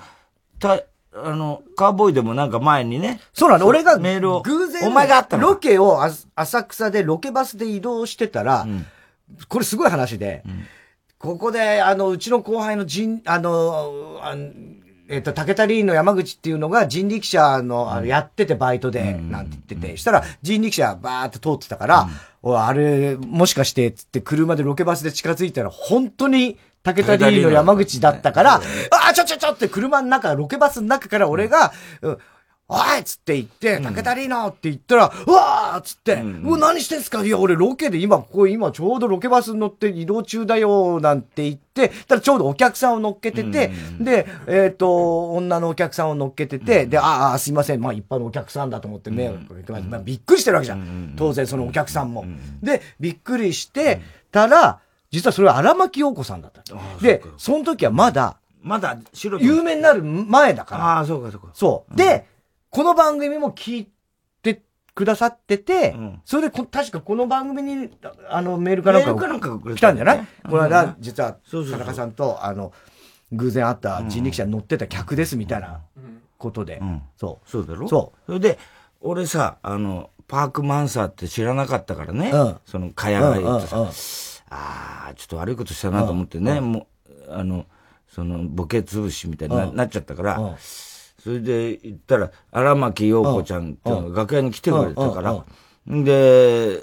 た、あの、カーボーイでもなんか前にね。そうなの、俺がメールを。偶然、お前があったのロケを浅草でロケバスで移動してたら、これすごい話で、ここで、あの、うちの後輩の人、あの、あえっ、と、竹田リーンの山口っていうのが人力車の、あの、やっててバイトで、なんて言ってて、したら人力車バーって通ってたから、おいあれ、もしかして、つって車でロケバスで近づいたら、本当に、武田リーの山口だったから、ああ、ちょちょちょって車の中、ロケバスの中から俺が、うん。おいっつって言って、武田リーノって言ったら、うわーっつって、うわ、何してんすか？いや、俺ロケで今、ここ今ちょうどロケバス乗って移動中だよ、なんて言って、ただちょうどお客さんを乗っけてて、で、えっ、と、女のお客さんを乗っけてて、で、ああ、すいません、まあ一般のお客さんだと思って迷惑かけてます。まあびっくりしてるわけじゃん。当然そのお客さんも。で、びっくりしてたら、実はそれは荒牧陽子さんだった。で、その時はまだ、まだ白有名になる前だから。ああ、そうかそうか。そう。で、この番組も聞いてくださってて、それでこ、確かこの番組に、あの、メールかなんか来たんじゃない？この間、実は、田中さんと、あの、偶然会った人力車に乗ってた客ですみたいなことで。そう。そうだろ？そう。それで、俺さ、あの、パークマンサーって知らなかったからね。その、かやが言ってさ、ああ、ちょっと悪いことしたなと思ってね、もう、あの、その、ボケ潰しみたいになっちゃったから、それで行ったら、荒牧陽子ちゃんっていうのが楽屋に来てくれたから、で、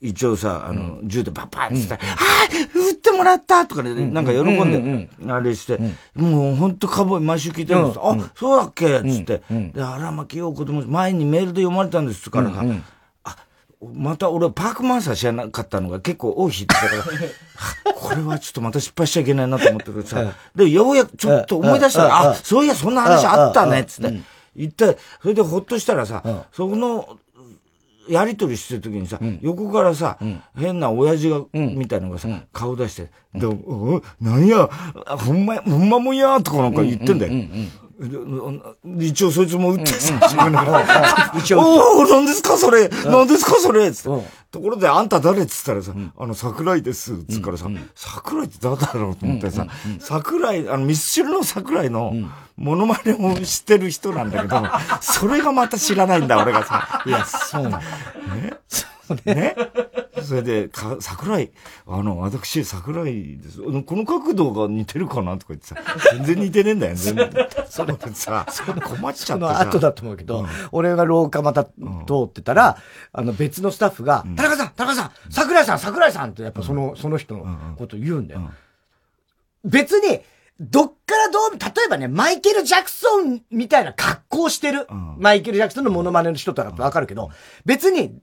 一応さ、あの、銃でパッパッって言ったら、ああ撃ってもらったとかね、なんか喜んで、あれして、もう本当カボーイ毎週聞いてるんです。あ、そうだっけつって。で、荒牧陽子とも前にメールで読まれたんですから、あ、また俺パークマンサー知らなかったのが結構多い日だから、これはちょっとまた失敗しちゃいけないなと思ってさ、で、ようやくちょっと思い出したら、あ、そういや、そんな話あったね、つって。言って、それでほっとしたらさ、その、やりとりしてる時にさ、横からさ、変な親父が、みたいなのがさ、顔出して、で、おなんや、ほんま、ほんまもんや、とかなんか言ってんだよ。一応そいつも打ってさ、自分の一応。おお何ですかそれ。何ですかそれ。つって。ところで、あんた誰？っつったらさ、あの、桜井です、つからさ、桜井って誰だろうと思ってさ、桜井、あの、ミスチルの桜井の、モノマネを知ってる人なんだけど、それがまた知らないんだ、俺がさ。いや、そうなの。ねね。それで、か、桜井、あの、私、桜井です。この角度が似てるかなとか言ってさ、全然似てねえんだよ、全然。それさ、困っちゃってさ。その後だと思うけど、うん、俺が廊下また通ってたら、あの、別のスタッフが、うん、田中さん、田中さん、桜井さん、桜井さんってやっぱその、その人のこと言うんだよ。別に、どっからどう、例えばね、マイケル・ジャクソンみたいな格好してる、マイケル・ジャクソンのモノマネの人とかわかるけど、別に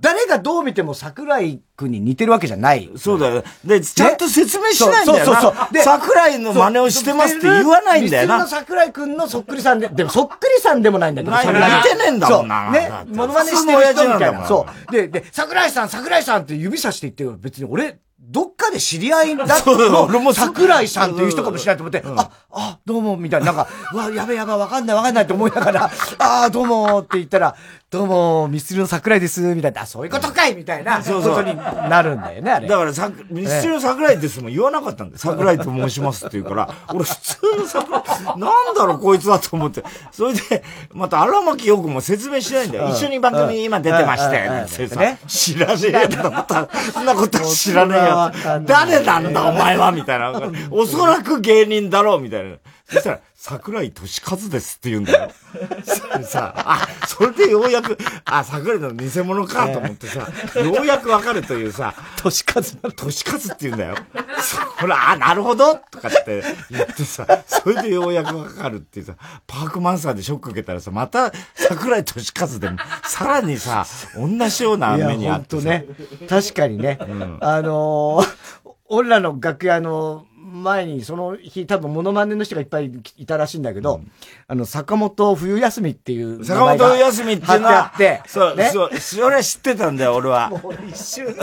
誰がどう見ても桜井くんに似てるわけじゃない。そうだよ。で、ちゃんと説明しないんだよな。そうそうそう。で、桜井の真似をしてますって言わないんだよな。の桜井くんのそっくりさんで、でもそっくりさんでもないんだけど。似てねえんだもんな。ね？モノマネしてる人みたいな。そう。で、で、桜井さん、桜井さんって指さして言って別に俺、どっかで知り合いだと、俺も桜井さんっていう人かもしれないと思って、うん、あ、あ、どうも、みたいな、なんか、うわ、やべやべ、わかんないわかんないって思いながら、ああ、どうもって言ったら、どうも、ミスチルの桜井です、みたいな、そういうことかいみたいな、そうことになるんだよね、あれ。だからさ、ミスチルの桜井ですも言わなかったんだよ。桜井と申しますって言うから、俺普通の桜井、なんだろう、こいつはと思って。それで、また荒牧陽子も説明しないんだよ。一緒に番組今出てまして、ってさ、知らねえよ、そんなこと知らねえよ。誰なんだ、お前はみたいな。おそらく芸人だろう、みたいな。そしたら、桜井俊和ですって言うんだよ。さ、あ、それでようやく、あ、桜井の偽物かと思ってさ、ようやくわかるというさ、俊和俊和って言うんだよ。ほら、あ、なるほどとかって言ってさ、それでようやくわかるっていうさ、パークマンサーでショック受けたらさ、また桜井俊和でも、さらにさ、同じような目にあってさ。ね。確かにね。うん、あのー、俺らの楽屋の前に、その日、多分モノマネの人がいっぱいいたらしいんだけど、うん、あの、坂本冬休みっていう坂本冬休みっていうのは、って、そう、ね、そう、それは知ってたんだよ、俺は。もう一瞬、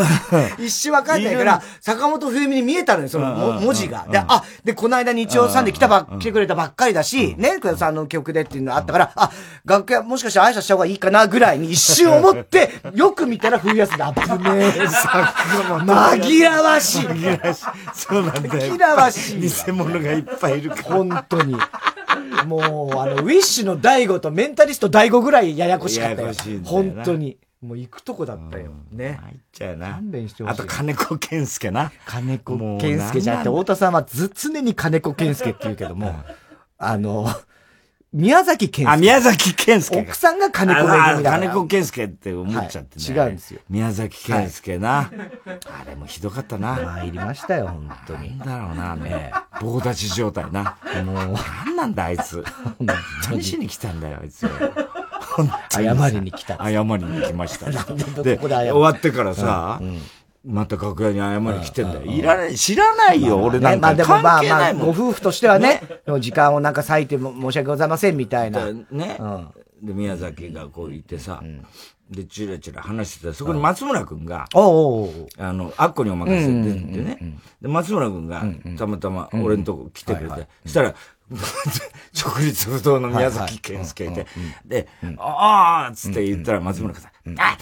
一瞬わかんないから、坂本冬美に見えたのよ、その文字が。で、あ、で、この間日曜さんで来たば、来てくれたばっかりだし、ね、倉田さんの曲でっていうのあったから、あ、楽屋もしかして挨拶した方がいいかなぐらいに一瞬思って、よく見たら冬休み、あぶね。え、紛らわしい。紛らわしい。そうなんだよ。紛らわしい。偽物がいっぱいいるから。本当に。もう、あの、ウィッシュの大悟とメンタリスト大悟ぐらいややこしかったよ。よ本当に。もう行くとこだったよ。ね。入っちゃうな。勘弁してほしい。あと金子健介な。金子健介じゃなくて、太田さんはず、常に金子健介って言うけども、あの、宮崎健介。あ、宮崎健介。奥さんが金子めぐみだ金子健介って思っちゃってね、はい、違うんですよ。宮崎健介な、はい。あれもひどかったな。参りましたよ、本当に。なんだろうな、ね。棒立ち状態な。もう。なんなんだ、あいつ。何しに来たんだよ、あいつ。謝りに来た。謝りに来ました。で、終わってからさ、うんうんまた楽屋に謝り来てんだよ。い。らない、知らないよ、俺なんか。まあでもまあまあ、ご夫婦としてはね、時間をなんか割いても申し訳ございませんみたいな。ね。で、宮崎がこう言ってさ、で、チラチラ話してたそこに松村くんが、あの、あっこにお任せてってね。で、松村くんが、たまたま俺のとこ来てくれて、そしたら、直立不動の宮崎健介いて、で、ああつって言ったら松村くんさ、あ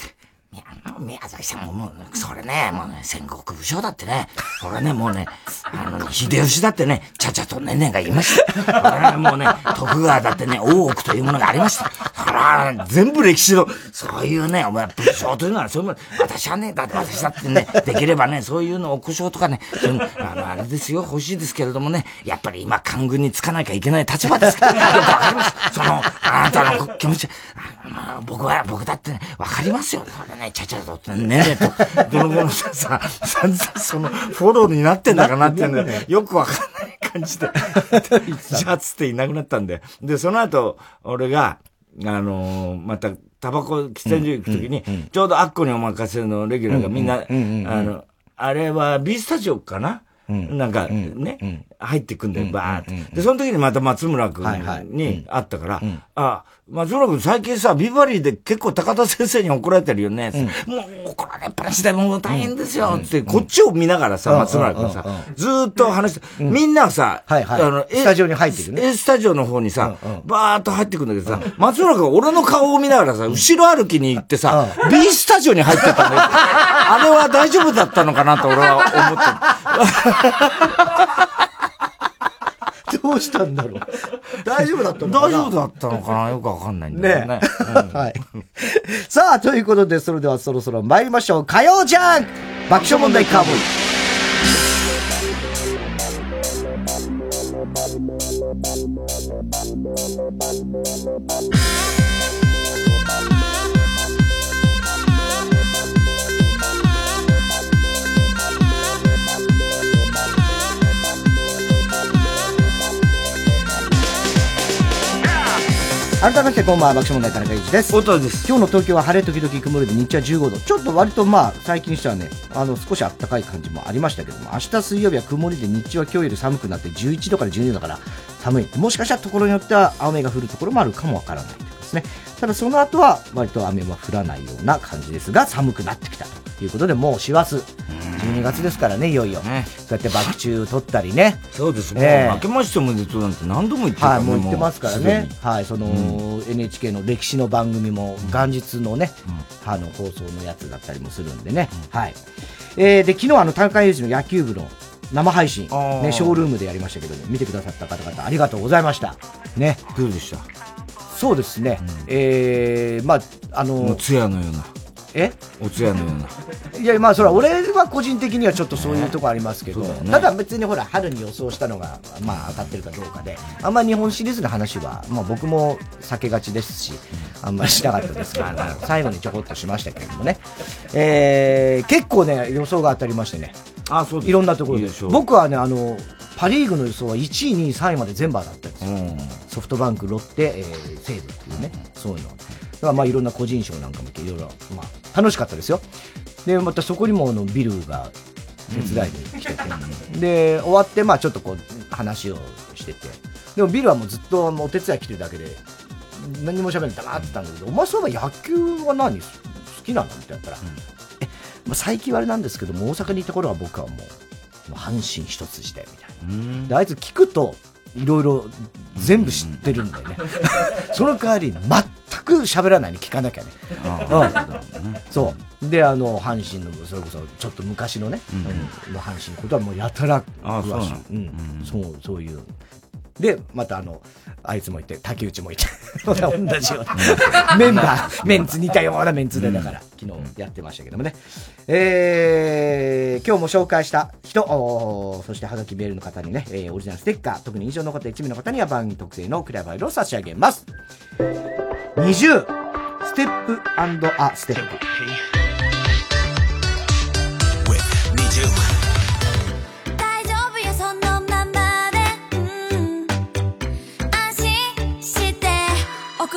宮崎さんももう、それね、もうね、戦国武将だってね、これね、もうね、あの、秀吉だってね、ちゃちゃとねんねんがいました。これもうね、徳川だってね、大奥というものがありました。ほら、全部歴史の、そういうね、お前、武将というのは、そういうもの、私はね、だって私だってね、できればね、そういうの、奥将とかね、そういうのあの、あれですよ、欲しいですけれどもね、やっぱり今、官軍につかなきゃいけない立場ですから、よくわかります。その、あなたの気持ち、僕は、僕だってね、わかりますよ。それね、ちゃちゃとってね。ねと、どのものさ、さ、散々その、フォローになってんだかなってんだよ。くわかんない感じで、じゃあつっていなくなったんで。で、その後、俺が、あのー、また、タバコ喫煙所行くときに、ちょうどアッコにお任せのレギュラーがみんな、あの、あれは B スタジオかな、うなんかね、入ってくんだよ、バーって。で、その時にまた松村君に会ったから、あ、松村君最近さ、ビバリーで結構高田先生に怒られてるよね。もう怒られっぱなしでもう大変ですよ。って、こっちを見ながらさ、松村君さ、ずっと話して、みんなさ、あの、スタジオに入ってるね。A スタジオの方にさ、バーっと入ってくるんだけどさ、松村君俺の顔を見ながらさ、後ろ歩きに行ってさ、B スタジオに入ってたんだよ。あれは大丈夫だったのかなと俺は思って。どうしたんだろう。大丈夫だったのかな？大丈夫だったのかな？よくわかんないんだよね。ね はい。さあ、ということで、それではそろそろ参りましょう。火曜じゃん爆笑問題カーボーイ。改めてこんばんは爆笑問題田中裕二です。太田です。今日の東京は晴れ時々曇りで日中は15度。ちょっと割とまあ最近してはね。あの少し暖かい感じもありましたけども明日水曜日は曇りで日中は今日より寒くなって11度から12度だから寒い。もしかしたらところによっては雨が降るところもあるかもわからないですね。ただその後は割と雨は降らないような感じですが寒くなってきたということでもう師走12月ですからね、いよいよ。ね、そうやって爆中取ったりね。そうですね。明けましておめでとうなんて何度も言ってるはい、もう言ってますからね。はい、その、NHK の歴史の番組も元日のね、あの、放送のやつだったりもするんでね。はい。えー、で、昨日あの、田中裕二の野球部の生配信、ね、ショールームでやりましたけど、ね、見てくださった方々ありがとうございました。ね。どうでした？そうですね。うん、えー、まあ、あの、つやのような。え？お通夜のような。いや、まあ、それは俺は個人的にはちょっとそういうとこありますけど、ね、ただ別にほら、春に予想したのが、まあ当たってるかどうかで、あんま日本シリーズの話は、まあ僕も避けがちですし、あんまりしなかったですけど、最後にちょこっとしましたけれどもね。えー、結構ね、予想が当たりましてね。あ、そういろんなところで。僕はね、あの、パ・リーグの予想は1位、2位、3位まで全部当たったんですよ。うん、ソフトバンク、ロッテ、えー、西武っていうね、そういうの。だからまあいろんな個人賞なんかもいろいろ、まあ楽しかったですよ。で、またそこにもあのビルが手伝いに来てて、うん、で、終わってまあちょっとこう話をしてて、でもビルはもうずっとお手伝い来てるだけで、何も喋らない黙ってたんだけど、お前そういえば野球は何好きなのって言ったら、うん、え、まあ、最近はあれなんですけども、大阪にいた頃は僕はもう、もう阪神一筋で、みたいな。で、あいつ聞くと、いろいろ全部知ってるんだよね。その代わり、全く喋らないに聞かなきゃね。うん、そう。で、あの、阪神の、それこそ、ちょっと昔のね、うん、の阪神のことはもうやたら詳しい。うん、そう、そういう。で、またあの、あいつもいて、竹内もいて、同じような、メンバー、メンツ似たようなメンツで、だから、昨日やってましたけどもね。えー、今日も紹介した人、そしてハガキメールの方にね、えー、オリジナルステッカー、特に印象の残った一名の方には番組特製のクリアファイルを差し上げます。20、ステップアステップ。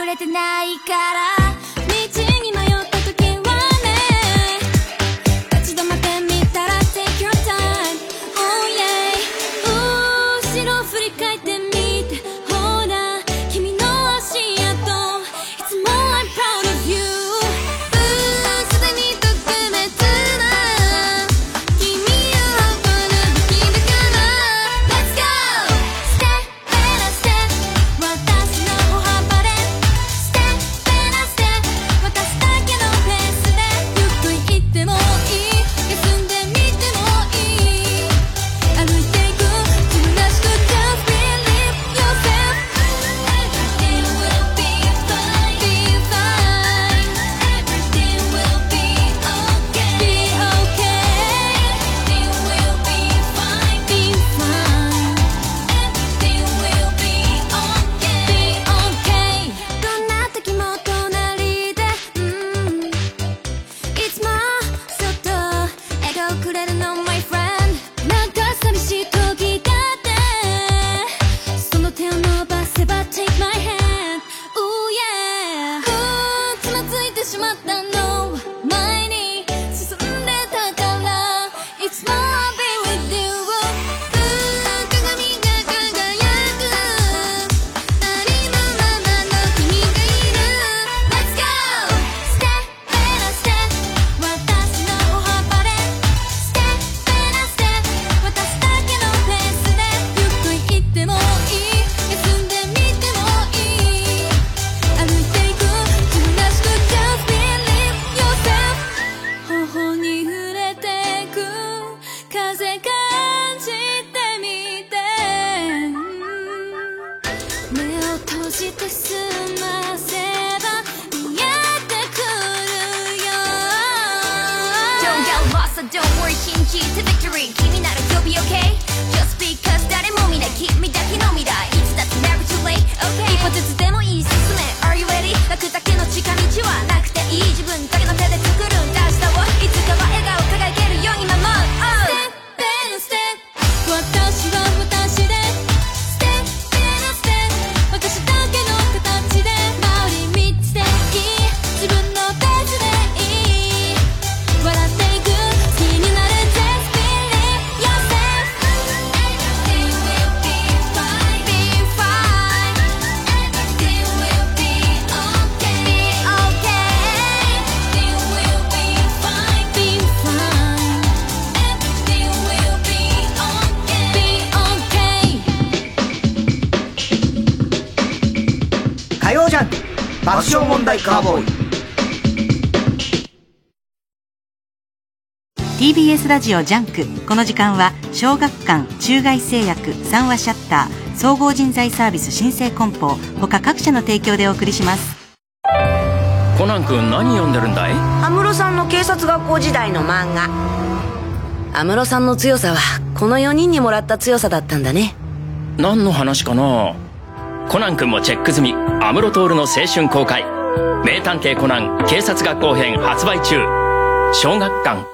れてないからカーボーイ。TBS ラジオ JUNK。この時間は小学館中外製薬三和シャッター総合人材サービス新生梱包他各社の提供でお送りします。コナン君何読んでるんだい？安室さんの警察学校時代の漫画。安室さんの強さはこの4人にもらった強さだったんだね。何の話かな？コナン君もチェック済み。アムロトールの青春公開名探偵コナン警察学校編発売中小学館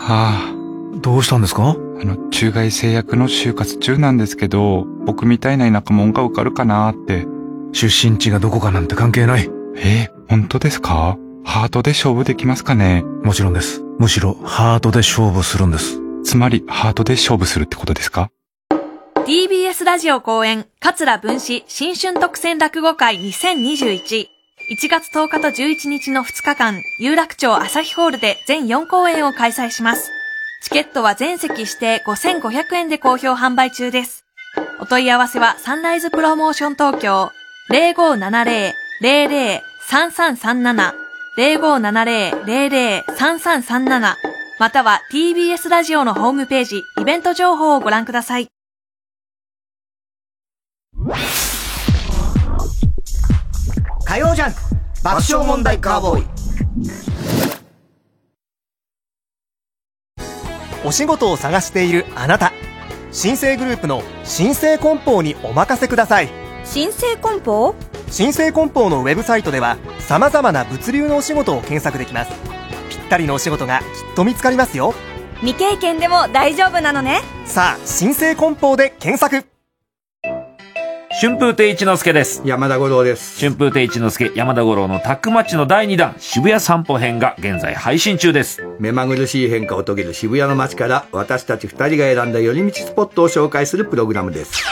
はあ、どうしたんですか？あの、中外製薬の就活中なんですけど、僕みたいな田舎者が受かるかなって。出身地がどこかなんて関係ない。えー、本当ですか？ハートで勝負できますかね？もちろんです。むしろ、ハートで勝負するんです。つまり、ハートで勝負するってことですか？TBS ラジオ公演、桂文史新春特選落語会2021。1月10日と11日の2日間、有楽町朝日ホールで全4公演を開催します。チケットは全席指定5500円で好評販売中です。お問い合わせはサンライズプロモーション東京0570-00-3337 0570-00-3337または TBS ラジオのホームページイベント情報をご覧ください。火曜ジャンク爆笑問題カーボーイ。お仕事を探しているあなた。新生グループの新生梱包にお任せください。新生梱包？新生梱包のウェブサイトでは様々な物流のお仕事を検索できます。ぴったりのお仕事がきっと見つかりますよ。未経験でも大丈夫なのね。さあ新生梱包で検索春風亭一之輔です。山田五郎です。春風亭一之輔、山田五郎のタックマッチの第2弾、渋谷散歩編が現在配信中です。目まぐるしい変化を遂げる渋谷の街から私たち二人が選んだ寄り道スポットを紹介するプログラムです。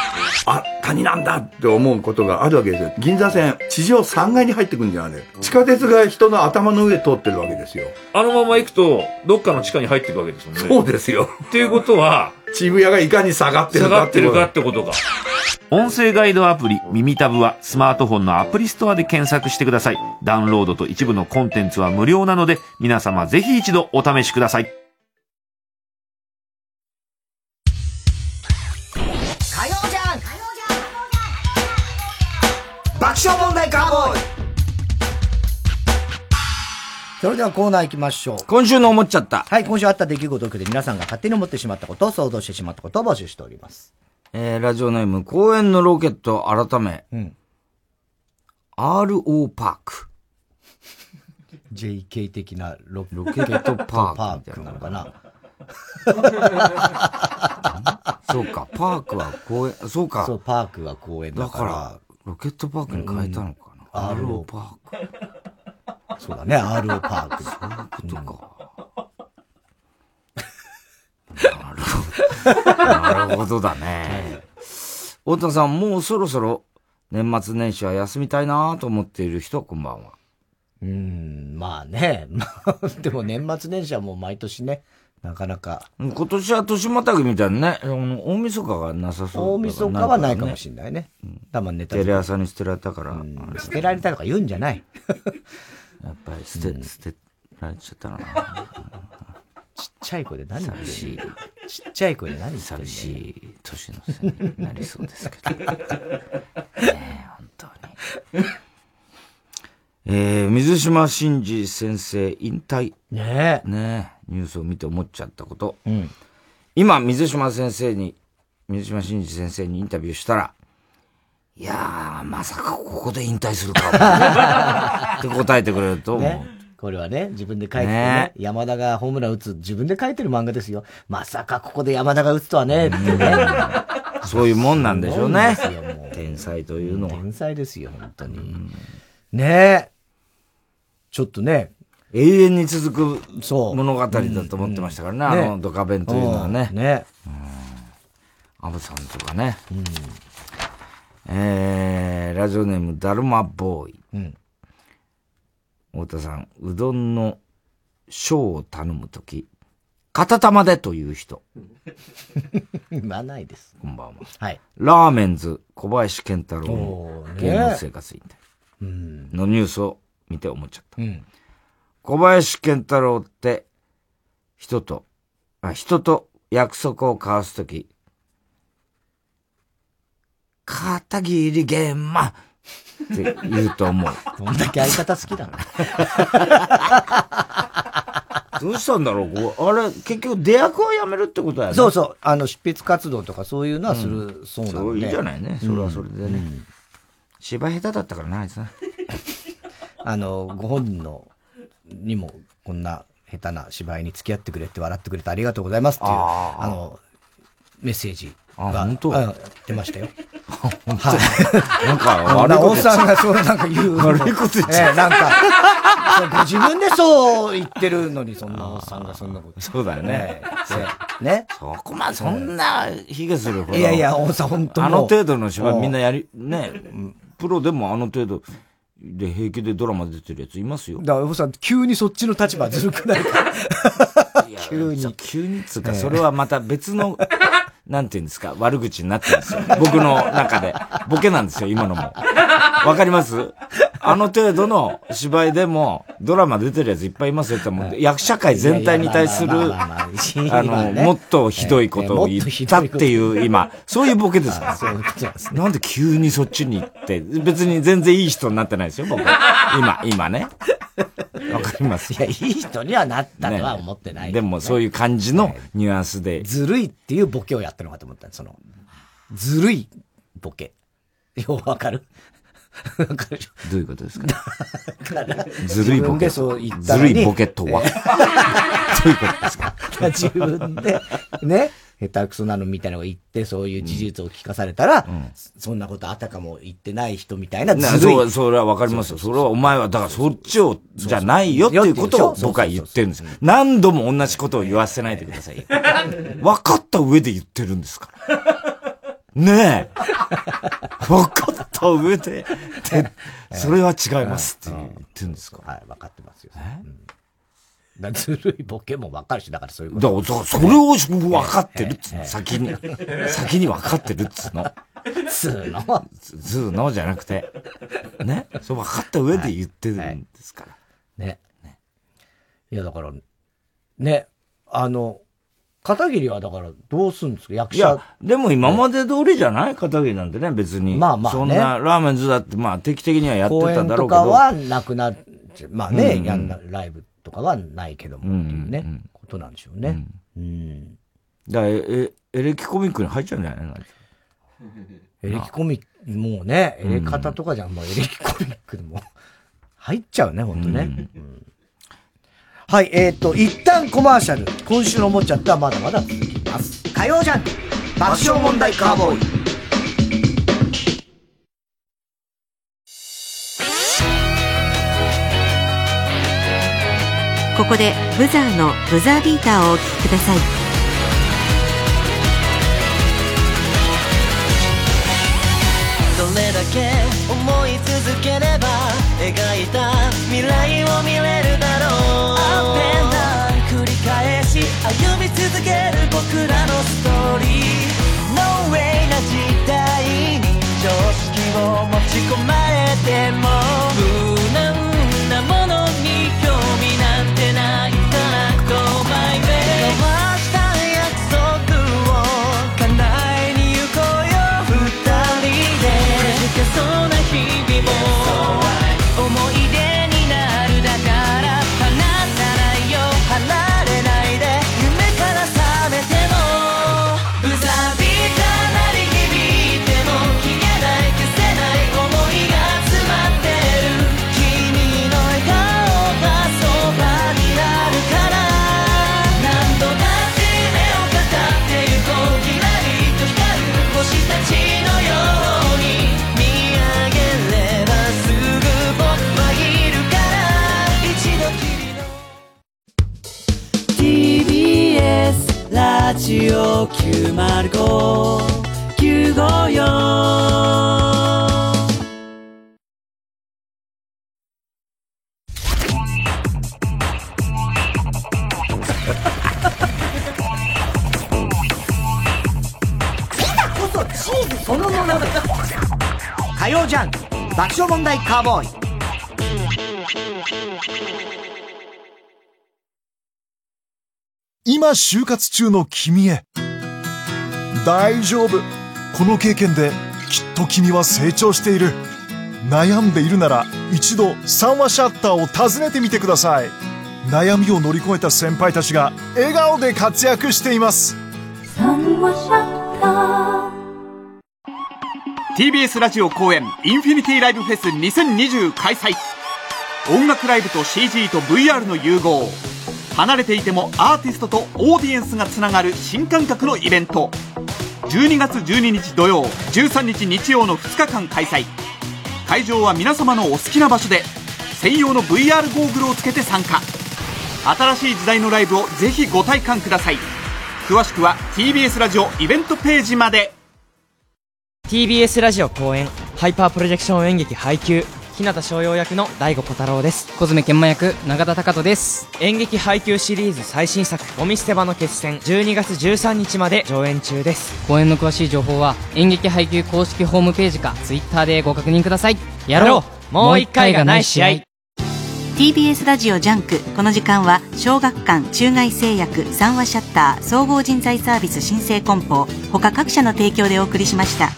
あ、谷なんだって思うことがあるわけですよ。銀座線、地上3階に入ってくるんじゃない地下鉄が人の頭の上通ってるわけですよ。あのまま行くと、どっかの地下に入っていくわけですもんね。そうですよ。っていうことは、渋谷がいかに下がってる下かってことかってことか。音声ガイドアプリ、耳タブはスマートフォンのアプリストアで検索してください。ダウンロードと一部のコンテンツは無料なので、皆様ぜひ一度お試しください。それではコーナー行きましょう。今週の思っちゃった。はい、今週あった出来事を受けて皆さんが勝手に思ってしまったこと、想像してしまったことを募集しております。えー、ラジオネーム、公園のロケット改め、うん。RO パーク。JK 的なロロケットパークパークなのかな？そうか、パークは公園、そうか。そう、パークは公園だか。だからら、ロケットパークに変えたのかな。うん RO パーク。そうだね、RO パーク。そういうことか。なるほどだね。太田さん、もうそろそろ年末年始は休みたいなと思っている人、こんばんは。うーん、まあね。まあ、でも年末年始はもう毎年ね、なかなか。今年は年またぎみたいなね、大晦日がなさそう大晦日はないかもしれないね。たまにネタテレ朝に捨てられたから。捨てられたとか言うんじゃない。やっぱり捨て、捨てられちゃったな。ちっちゃい声で何言ってんの？寂しい。ちっちゃい声で何言ってんの？寂しい年の瀬になりそうですけど。ねえ、本当に。えー、水島真司先生引退。ねえ。ねえ、ニュースを見て思っちゃったこと。うん。今、水島先生に、水島真司先生にインタビューしたら、いやー、まさかここで引退するかも。って答えてくれると思う。ね。これはね、自分で書いててねね山田がホームラン打つ、自分で書いてる漫画ですよ。まさかここで山田が打つとはね、ってね。そういうもんなんでしょうねすごいですよもう。天才というのは。天才ですよ、本当に。ねえ。ちょっとね。永遠に続く物語だと思ってましたからね、あのドカベンというのはね。うんね。アブさんとかね。えー、ラジオネーム、だるまボーイ。うん太田さん、うどんの小を頼むとき、片玉でという人。言わないです。こんばんは。はい。ラーメンズ、小林健太郎の芸能生活引退うん。のニュースを見て思っちゃった。うん。小林健太郎って、人と、あ、人と約束を交わすとき、片桐玄馬って言うと思う。どんだけ相方好きだな。どうしたんだろう？こうあれ、結局出役はやめるってことだよね。そうそう。あの、執筆活動とかそういうのはする、そうなんで。そういいじゃないね。それはそれでね。うん芝居下手だったからな、あいつな。あの、ご本人の、にも、こんな下手な芝居に付き合ってくれて笑ってくれてありがとうございますっていう、あの、メッセージあが、本当？あ出ましたよ。本当？はい。なんか悪いこさんがそうなんか言うの。悪いこと言っちゃうええなんか、自分でそう言ってるのに、そんなおっさんがそんなこと。そうだよねええね。そこまで、そんな、卑下するほど。いやいや大さん本当あの程度の芝居みんなやり、うんね、プロでもあの程度で平気でドラマ出てるやついますよ。だから、おさん、急にそっちの立場ずるくないか？急に。急にっつうか、それはまた別の、なんて言うんですか、悪口になってるんですよ。僕の中で。ボケなんですよ、今のも。わかります？あの程度の芝居でも、ドラマ出てるやついっぱいいますよってもう役者界全体に対する、あの、もっとひどいことを言ったっていう、今、そういうボケですから。そうなんで急にそっちに行って、別に全然いい人になってないですよ、僕。今、今ね。わかります。いや、いい人にはなったとは思ってない、でもそういう感じのニュアンスで。ずるいっていうボケをやったのかと思ったその、ずるいボケ。ようわかるどういうことですか？ずるいボケ。ずるいボケとは？どういうことですか？自分で、ね、下手くそなのみたいなのを言って、そういう事実を聞かされたら、そんなことあたかも言ってない人みたいななずるい。そう、それはわかりますよ。それはお前は、だからそっちを、じゃないよっていうことを僕は言ってるんですよ。何度も同じことを言わせないでくださいよ。分かった上で言ってるんですから。ねえ。分かった上で、てそれは違いますって言ってるんですか？はい、分かってますよ。うんだ ずるいボケも分かるし、だからそういうこと。だから、それを分かってるっつうの。先に。先に分かってるっつうの。つうの？つうの？じゃなくて。ね？そう分かった上で言ってるんですから。ね。いや、だから、ね、あの、片桐はだからどうするんですか？役者いや。、でも今まで通りじゃない？片桐なんてね、別に。まあまあねそんな、ラーメンズだって、まあ定期的にはやって公た演とかだろうけど。はなくなっちゃう。まあね、うんやんな、ライブとかはないけども、っていうね、ことなんでしょうね。うん。だから、え、エレキコミックに入っちゃうんじゃないの？エレキコミック、もうね、エレ方とかじゃん、もうエレキコミックでも入っちゃうね、ほんとね。うんはい、えっ、と、一旦コマーシャル。今週のおもちゃってはまだまだ続きます。火曜ジャンク爆笑問題カーボーイ。ここでブザーのブザービーターをお聴きくださいどれだけ思い続ければ描いた未来を見れるだろう歩み続ける僕らのストーリー。No way な時代に常識を持ち込まれても。用九マル五九火曜ジャン爆笑問題カウボーイ今就活中の君へ。大丈夫。この経験できっと君は成長している。悩んでいるなら一度三話シャッターを訪ねてみてください。悩みを乗り越えた先輩たちが笑顔で活躍しています。TBS ラジオ公演インフィニティライブフェス2020開催。音楽ライブと CG と VR の融合離れていてもアーティストとオーディエンスがつながる新感覚のイベント。12月12日土曜13日日曜の2日間開催。会場は皆様のお好きな場所で専用の VR ゴーグルをつけて参加。新しい時代のライブをぜひご体感ください。詳しくは TBS ラジオイベントページまで。TBS ラジオ公演ハイパープロジェクション演劇ハイキュー。日向翔陽役の醍醐虎汰朗です。孤爪研磨役永田崇人です。演劇ハイキューシリーズ最新作ゴミ捨て場の決戦12月13日まで上演中です。公演の詳しい情報は演劇ハイキュー公式ホームページか Twitter でご確認ください。やろう！もう一回がない試合。TBS ラジオ JUNK。この時間は小学館中外製薬三和シャッター総合人材サービス新生梱包他各社の提供でお送りしました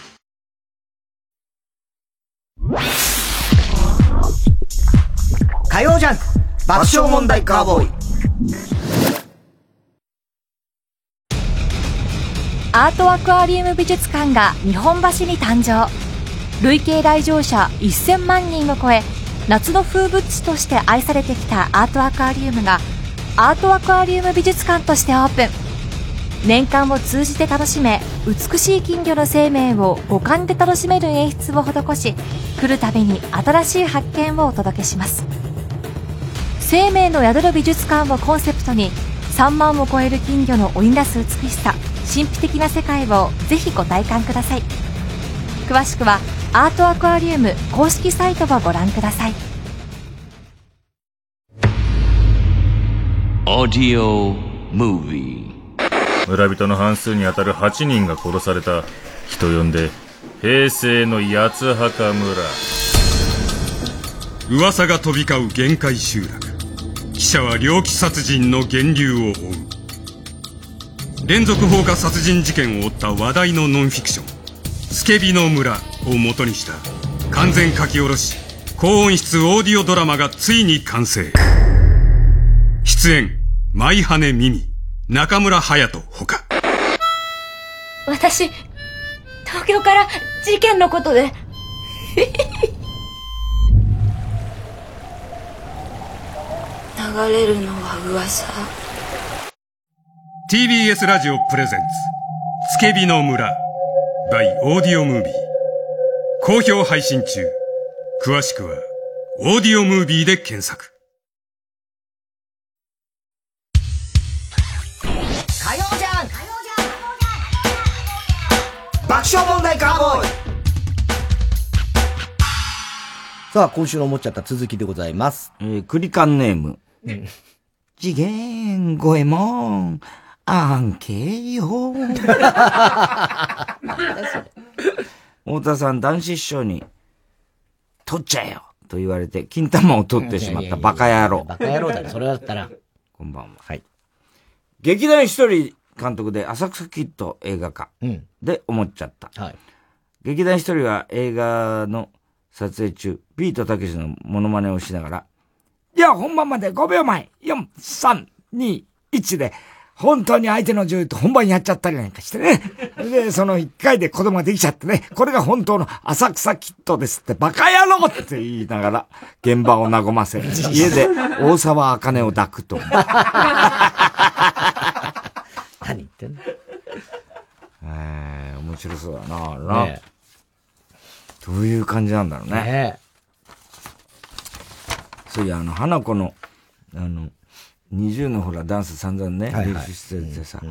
曜ジャンク爆笑問題カーボーイ。アートアクアリウム美術館が日本橋に誕生。累計来場者1000万人を超え夏の風物詩として愛されてきたアートアクアリウムがアートアクアリウム美術館としてオープン。年間を通じて楽しめ美しい金魚の生命を五感で楽しめる演出を施し来るたびに新しい発見をお届けします。生命の宿る美術館をコンセプトに3万を超える金魚の織りなす美しさ神秘的な世界をぜひご体感ください。詳しくはアートアクアリウム公式サイトをご覧ください。Audio Movie. 村人の半数にあたる8人が殺された。人呼んで平成の八つ墓村。噂が飛び交う限界集落記者は猟奇殺人の源流を追う。連続放火殺人事件を追った話題のノンフィクション「スケビの村」を元にした完全書き下ろし高音質オーディオドラマがついに完成。出演舞羽美美中村隼人ほか。私東京から事件のことで。流れるのは噂。TBS ラジオプレゼンツ「つけびの村」by オーディオムービー好評配信中。詳しくはオーディオムービーで検索。火曜ジャンク爆笑問題カーボーイ。さあ、今週の思っちゃった続きでございます。えー、クリカンネーム。次元五右衛門、アンケよ。太田さん、男子師匠に、取っちゃえよと言われて、金玉を取ってしまったバカ野郎。バカ野郎だね、それだったら。こんばんは。はい。劇団一人監督で浅草キッド映画化うんで思っちゃった。はい。劇団一人は映画の撮影中、ビートたけしのモノマネをしながら、では本番まで5秒前、4、3、2、1で、本当に相手の女優と本番やっちゃったりなんかしてね。で、その1回で子供ができちゃってね、これが本当の浅草キッドですって、バカ野郎って言いながら、現場を和ませ、家で 大沢あかねを抱くと。何言ってんの？えー、面白そうだな。ねどういう感じなんだろうね。ねそういや、あの、花子の、あの、二十のほら、ダンス散々ね、はいはい練習しててさ、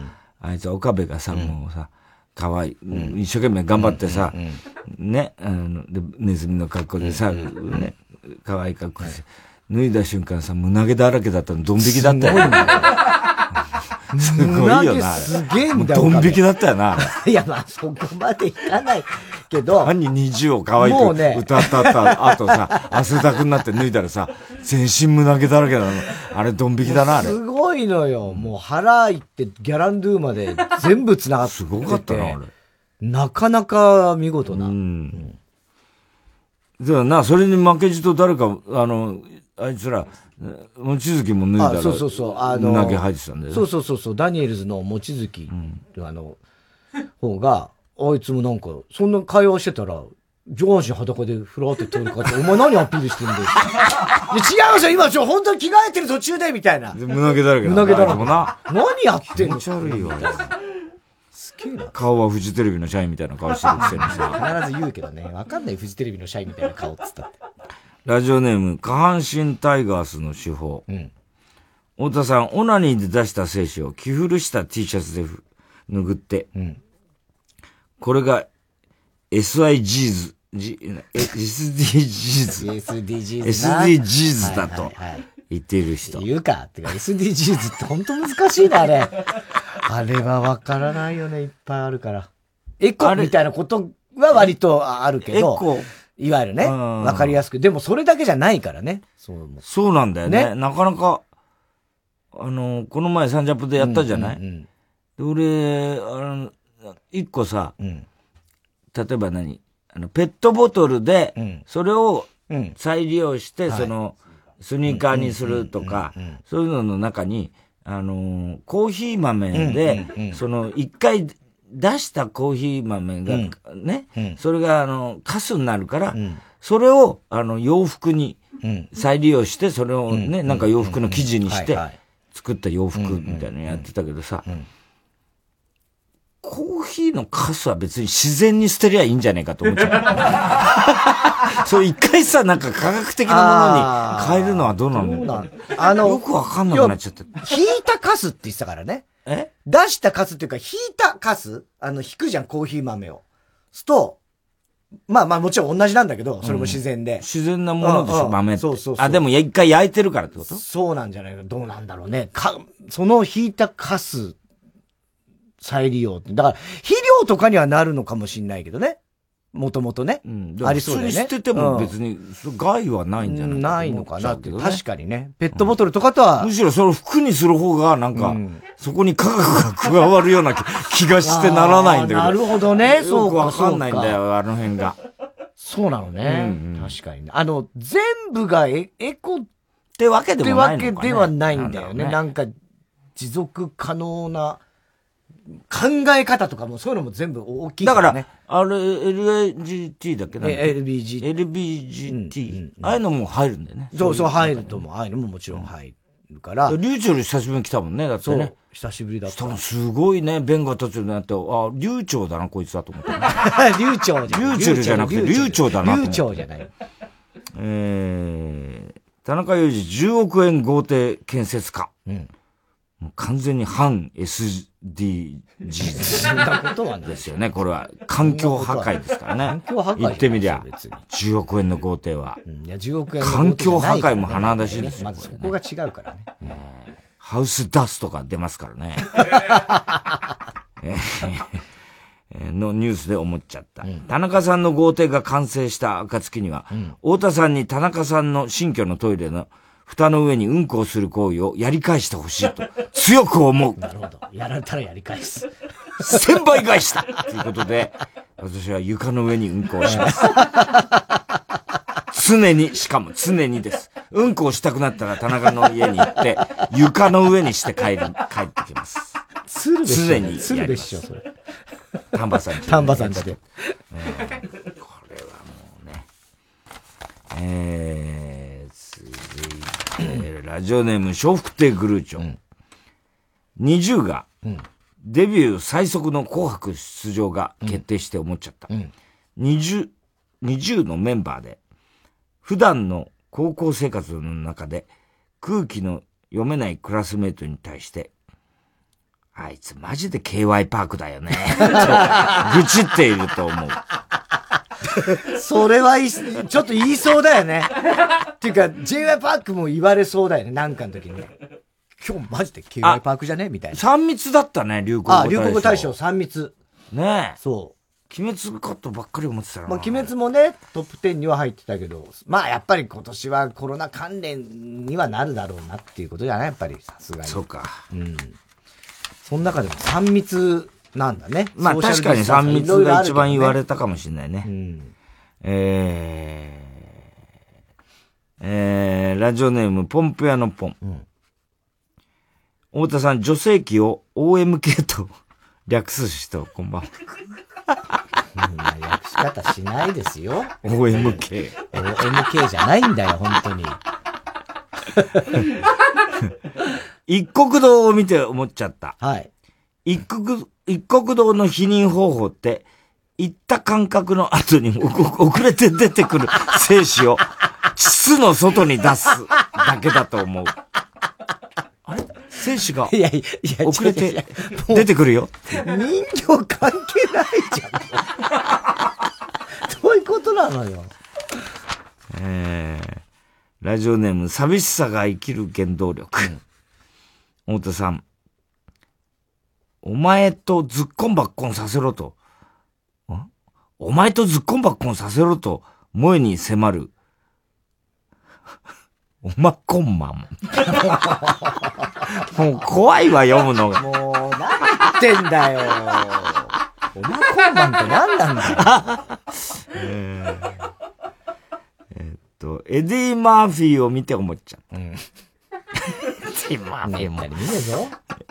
あいつ岡部がさ、もうさ、可愛い、一生懸命頑張ってさ、ね、あの、で、ネズミの格好でさ、ね、可愛い格好して、脱いだ瞬間さ、胸毛だらけだったの、ドン引きだったよ。すごいよな。すげえん。ドン引きだったよな。いや、まあ、そこまでいかないけど。何20を可愛く歌ったった後さ、汗だくになって脱いだらさ、全身胸毛だらけなの。あれドン引きだな、あれ。すごいのよ。もう腹いってギャランドゥまで全部繋がってて。すごかったな、あれ。なかなか見事な。うん。だからな、それに負けじと誰か、あの、あいつら、望月も脱いだら、あそうそうそう。あの、胸毛入ってたんだよね。そうそうそうそう。ダニエルズの望月、あの、方が、あいつもなんか、そんな会話してたら、上半身裸でふらって通りかかって、お前何アピールしてんだよ。いや違うんですよ、今、ちょ、本当に着替えてる途中で、みたいな。で胸毛だらけだ胸毛だらけ。もな。何やってんの？気持ち悪いよ、すげえな。顔はフジテレビの社員みたいな顔してるくせにさ。必ず言うけどね。わかんない、フジテレビの社員みたいな顔っつったって。ラジオネーム、下半身タイガースの手法。太田さん、オナニーで出した精子を着古した T シャツでふ拭って、これが SIGs、SDGs。SDGs な SDGs だと言っている人。言うか。ってか SDGs って本当難しいな、あれ。あれはわからないよね、いっぱいあるから。エコみたいなことは割とああるけど、エコいわゆるね、うんわかりやすく。でもそれだけじゃないからね。そうそうなんだよね。ねなかなか、あの、この前サンジャポでやったじゃない、で俺、あの、一個さ、例えば何？あの、ペットボトルで、それを再利用して、はい。その、スニーカーにするとか、そういうのの中に、あのーコーヒー豆で、その、一回出したコーヒー豆が、ね、それが、あの、カスになるから、それを、あの、洋服に再利用して、それをね、なんか洋服の生地にして作った洋服みたいなのやってたけどさ、コーヒーのカスは別に自然に捨てりゃいいんじゃねえかと思っちゃう。そう、一回さ、なんか科学的なものに変えるのはどうなのそうなんあの、よくわかんなくなっちゃった。引いたカスって言ってたからね。え？出したカスっていうか、引いたカスあの、引くじゃん、コーヒー豆を。すと、まあまあもちろん同じなんだけど、それも自然で。自然なものでしょ、うんうん豆って。そうそうそう。あ、でも一回焼いてるからってこと？そうなんじゃないか。どうなんだろうね。か、その引いたカス、再利用って。だから、肥料とかにはなるのかもしんないけどね。もともとね。ありそうだよね。普通に捨ててもうん別に、害はないんじゃないうんないのかなって。確かにね。ペットボトルとかとは。むしろそれを服にする方が、なんか、そこに科学が加わるような気 気がしてならないんだけど。なるほどね。よそうか。くわかんないんだ。よ、あの辺が。そうなのね。うん確かにね。あの、全部がエエコってわけでもないってわけではないんだよね。なんか、持続可能な考え方とかもそういうのも全部大きいだからね。あれ、LGBT だっけ？なえ LBG LBGT、ああいうのも入るんだよね。そうそう、い入ると思う。ああいうのももちろん入るから。リューチョル久しぶりに来たもんね、だってね。久しぶりだった。すごいね、弁が立つようになって、あ、流暢だな、こいつだと思って。流暢じゃない流暢じゃなくて流暢だな流暢じゃない。えー、田中裕二10億円豪邸建設家。もう完全に反 SDGs。そんなことはないですよね、これは。環境破壊ですからね。環境破壊言ってみりゃ別に、10億円の豪邸は。いや、10億円の環境破壊も甚だしいですよ。まずそこが違うからね。ハウスダストが出ますからね。えーのニュースで思っちゃった。田中さんの豪邸が完成した暁には、太田さんに田中さんの新居のトイレの蓋の上にうんこをする行為をやり返してほしいと強く思う。なるほど。やられたらやり返す。千倍返しだということで、私は床の上にうんこをします。常に、しかも常にです。うんこをしたくなったら田中の家に行って、床の上にして帰り、帰ってきます。鶴でしょ。常に鶴でしょ、それ。丹波さん丹波さんだけ。これはもうね。えー、続いて、ラジオネーム、笑福亭グルーチョ。20が、デビュー最速の紅白出場が決定して思っちゃった。20、20のメンバーで、普段の高校生活の中で空気の読めないクラスメートに対して、あいつマジで KY パークだよね。と愚痴っていると思う。それはちょっと言いそうだよね。っていうか、j y パークも言われそうだよね、なんかの時にね。今日マジで KY パークじゃねみたいな。三密だったね、流行語大あ、賞。流行語大賞3密。ねえ。そう。鬼滅カットばっかり思ってたな。まあ、鬼滅もね、トップ10には入ってたけど、まあ、やっぱり今年はコロナ関連にはなるだろうなっていうことじゃない？やっぱり、さすがに。そうか。うん。その中でも3密なんだね。まあ確かにルディスタンス3密が一番言われたかもしれないね。えー、えー、ラジオネームポンプ屋のポン。太田さん、女性器を OMK と略す人、こんばんは。そんな略し方しないですよ。OMK。OMK じゃないんだよ、本当に。一国道を見て思っちゃった。はい。一国、一国道の避妊方法って、行った感覚の後にお遅れて出てくる精子を膣の外に出すだけだと思う。あれ？精子がいやいや遅れてう出てくるよ。人形関係ないじゃん。どういうことなのよ。えー、ラジオネーム、寂しさが生きる原動力。太田さん、お前とずっこんばっこんさせろと、ん？お前とずっこんばっこんさせろと、萌えに迫る、おまこんまん。もう怖いわ、読むのが。もう、何言ってんだよ。おまこんまんって何なんだよ。えーえーっと、エディ・マーフィーを見て思っちゃった。エディ・マーフィーも。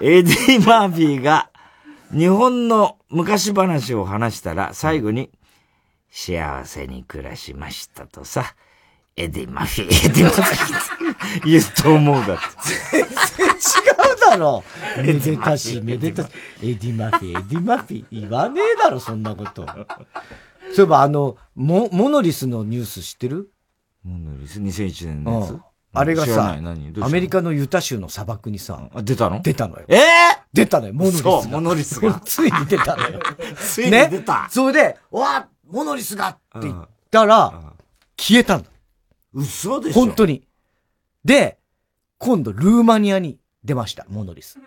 エディ・マーフィーが日本の昔話を話したら最後に幸せに暮らしましたとさ、エディ・マーフィー、エディ・マーフィー言うと思うだって。全然違うだろ。めでたし、めでたし。エディ・マーフィー、エディ・マーフィー。言わねえだろ、そんなこと。そういえば、あの、モ、モノリスのニュース知ってるモノリス ?2001 年のやつうんあれがさアメリカのユタ州の砂漠にさ、出たの？出たのよ。ええ出たのよ、モノリスが。そうモノリスが ついに出たのよ。ついに出たね、それで、わモノリスがって言ったら、消えたんだ。嘘でしょ？本当に。で、今度ルーマニアに出ました、モノリス。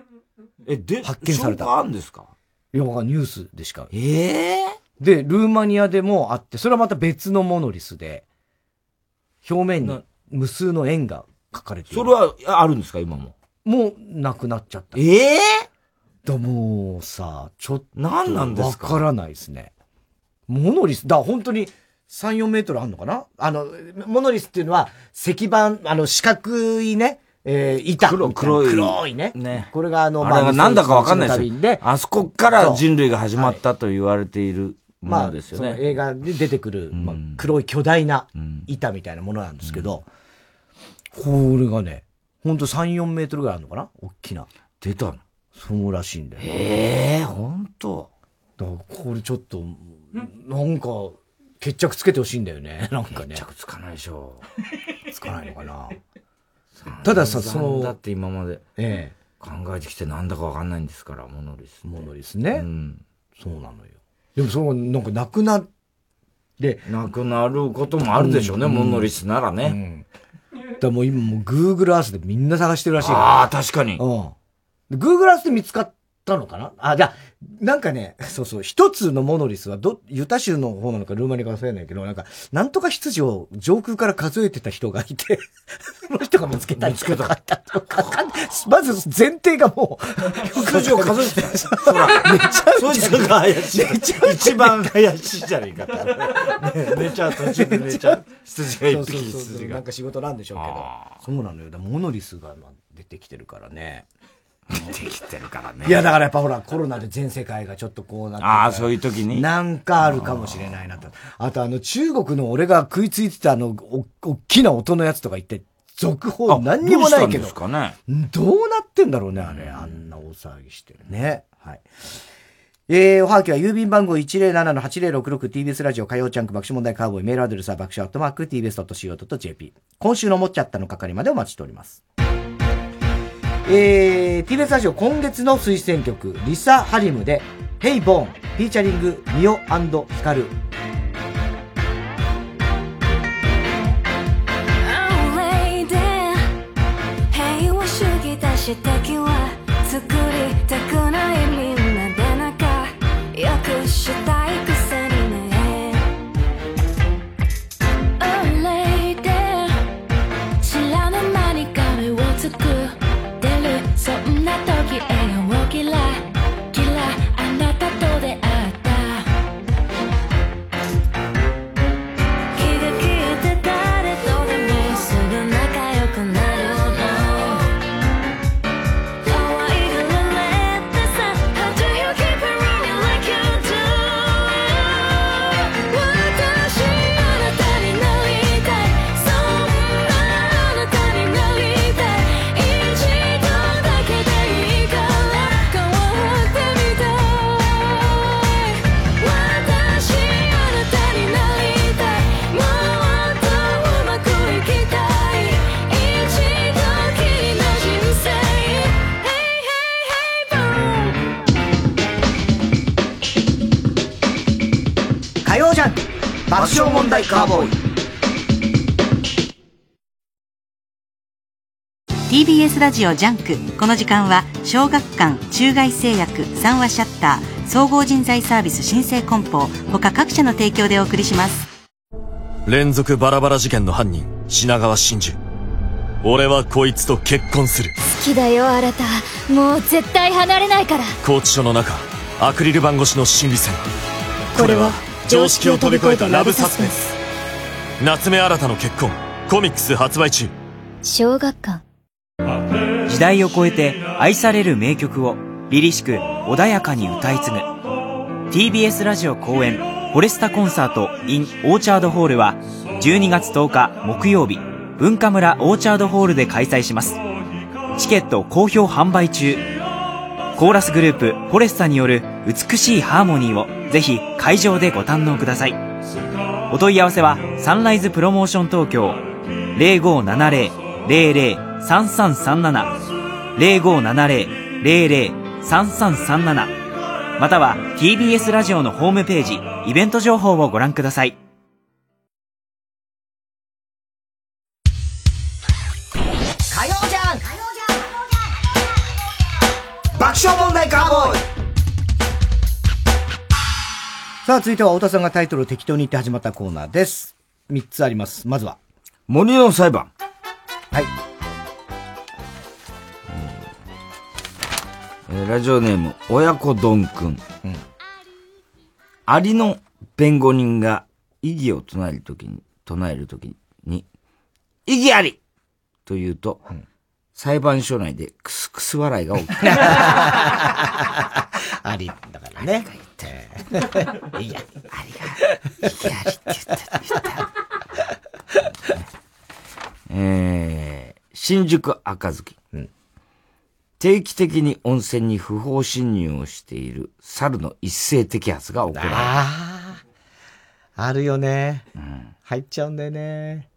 え、で、発見された。証拠あんですか？いや、わかんないニュースでしか。ええで、ルーマニアでもあって、それはまた別のモノリスで、表面に無数の円が書かれている。それはあるんですか、今も。もう、なくなっちゃった。ええ？だ、もうさ、ちょっと。何なんですか？わからないですね。モノリス、だ、本当に、3、4メートルあんのかな？あの、モノリスっていうのは、石板、あの、四角いね、えー、板。黒黒い黒いね。ね。これがあの、あれがなんだかわかんないですよ。であそこから人類が始まったと言われているもまあ、のですよね。その映画で出てくる、まあ、黒い巨大な板みたいなものなんですけど、これがね、ほんと3、4メートルぐらいあるのかな？大きな。出たの？そうらしいんだよ。ええほんと。だから、これちょっと、なんか、決着つけてほしいんだよね。なんかね。決着つかないでしょう。つかないのかな。たださ、その、だって今まで、ええ、考えてきてなんだかわかんないんですから、モノリス。モノリスね。うん。そうなのよ。でも、その、なんか、なくなって、なくなることもあるでしょうね、うんモノリスならね。だからもう今もう Google Earth でみんな探してるらしいから。ああ、確かに。うん。で Google Earth で見つかったのかな？あ、じゃあ、なんかね、そうそう、一つのモノリスはど、ユタ州の方なのかルーマニアか忘れないけど、なんか、なんとか羊を上空から数えてた人がいて、その人が見つけた見つけた。まず前提がもう、数を数えてた。ほら、寝ちゃうそいつが怪しい。一番怪しいじゃねえかって。ね寝ちゃう、途中で寝ちゃう。羊が一匹、羊がなんか。仕事なんでしょうけど。そうなのよ。モノリスがまあ出てきてるからね。出てきてるからね。いや、だからやっぱほら、コロナで全世界がちょっとこうなってああ、そういう時に？なんかあるかもしれないなと。あとあの、中国の俺が食いついてたあの、お、おっきな音のやつとか言って、続報何にもないけど。どうね？どうなってんだろうね、あれ。あんな大騒ぎしてるね。はい。えー、おはがきは郵便番号 107-8066TBS ラジオ火曜チャンク爆笑問題カーボーイメールアドレスは爆笑アットマーク TBS.CO.JP 今週のもっちゃったの係までお待ちしております。えー、TBS ラジオ今月の推薦曲リサ・ハリムで Hey Bone フィーチャリングミオヒカル Oh lady 平爆笑問題カーボーイ。TBS ラジオ JUNK。この時間は小学館中外製薬三和シャッター総合人材サービス新生梱包他各社の提供でお送りします。連続バラバラ事件の犯人品川真珠。俺はこいつと結婚する。好きだよ新た。もう絶対離れないから。拘置所の中アクリル板越しの心理戦。これは？常識を飛び越えたラブサスペンス。夏目新の結婚。コミックス発売中。小学館。時代を超えて愛される名曲を凛々しく穏やかに歌い継ぐ。TBS ラジオ公演フォレスタコンサート in オーチャードホールは12月10日木曜日文化村オーチャードホールで開催します。チケット好評販売中コーラスグループフォレスタによる美しいハーモニーをぜひ会場でご堪能ください。お問い合わせはサンライズプロモーション東京0570-003337 0570-003337または TBS ラジオのホームページイベント情報をご覧ください。さあ、続いては太田さんがタイトルを適当に言って始まったコーナーです。三つあります。まずは。森の裁判。はい。えーラジオネーム、親子丼くん。アリの弁護人が異議を唱えるときに、唱えるときに、異議ありと言うと、裁判所内でクスクス笑いが起きる。あり、だからね。いや、ありが、異議ありって言った、言った。えー、新宿赤月。定期的に温泉に不法侵入をしている猿の一斉摘発が行われた。ああ、あるよね。入っちゃうんだよね。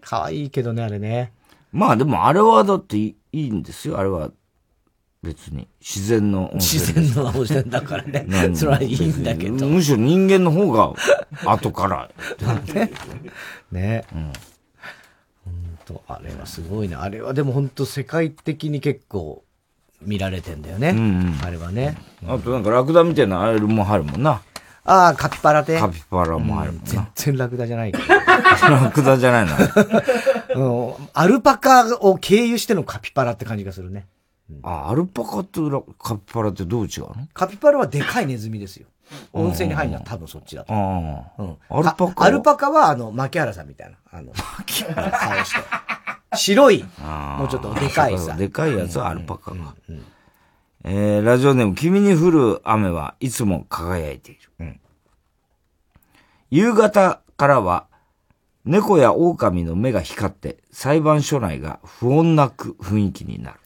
可愛いけどね、あれね。まあでもあれはだっていいいいんですよ、あれは。別に。自然の温泉。自然の温泉だからね 何それはいいんだけどむしろ人間の方が後から。ね。ね。うん。本当あれはすごいね。あれはでも本当世界的に結構見られてんだよね。うんうんあれはね。あとなんかラクダみたいなあれも入るもんな。ああ、カピバラで。カピバラも入るもんな。全然ラクダじゃないけど。ラクダじゃないの。うん。アルパカを経由してのカピバラって感じがするね。あ、アルパカとラカピバラってどう違うの？カピバラはでかいネズミですよ。温泉に入るのは多分そっちだと。うん。アルパカアルパカはあの、牧原さんみたいな。あの、顔して。白い、もうちょっとでかいさ。でかいやつはアルパカか。えー、ラジオネーム、君に降る雨はいつも輝いている。夕方からは、猫や狼の目が光って、裁判所内が不穏なく雰囲気にな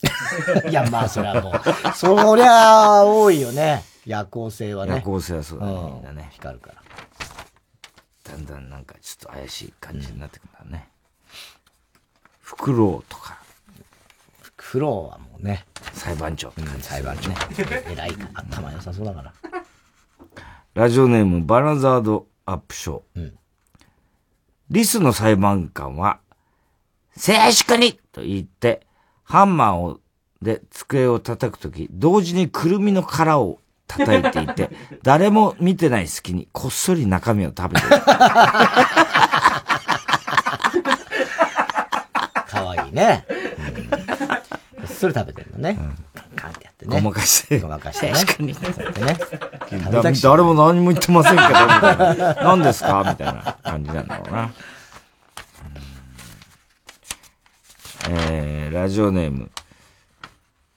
る。いや、まあ、それはもう、そりゃ、多いよね。夜行性はね。夜行性はそうだねんみんなね光るから。だんだんなんかちょっと怪しい感じになってくるんだね。フクロウとか。フクロウはもうね。裁判長って感じ、裁判長。偉い。頭良さそうだから。ラジオネーム、バナザードアップショー。リスの裁判官は、静粛にと言って、ハンマーを、で机を叩くとき、同時にくるみの殻を叩いていて、誰も見てない隙にこっそり中身を食べてる。かわいいね。うん、それ食べてるのね。カンカンってやってね。ごまかして。ごまかしてね。確かにね。だ誰も何も言ってませんけど、みたいな。何ですか？みたいな感じなんだろうな。えー、ラジオネーム。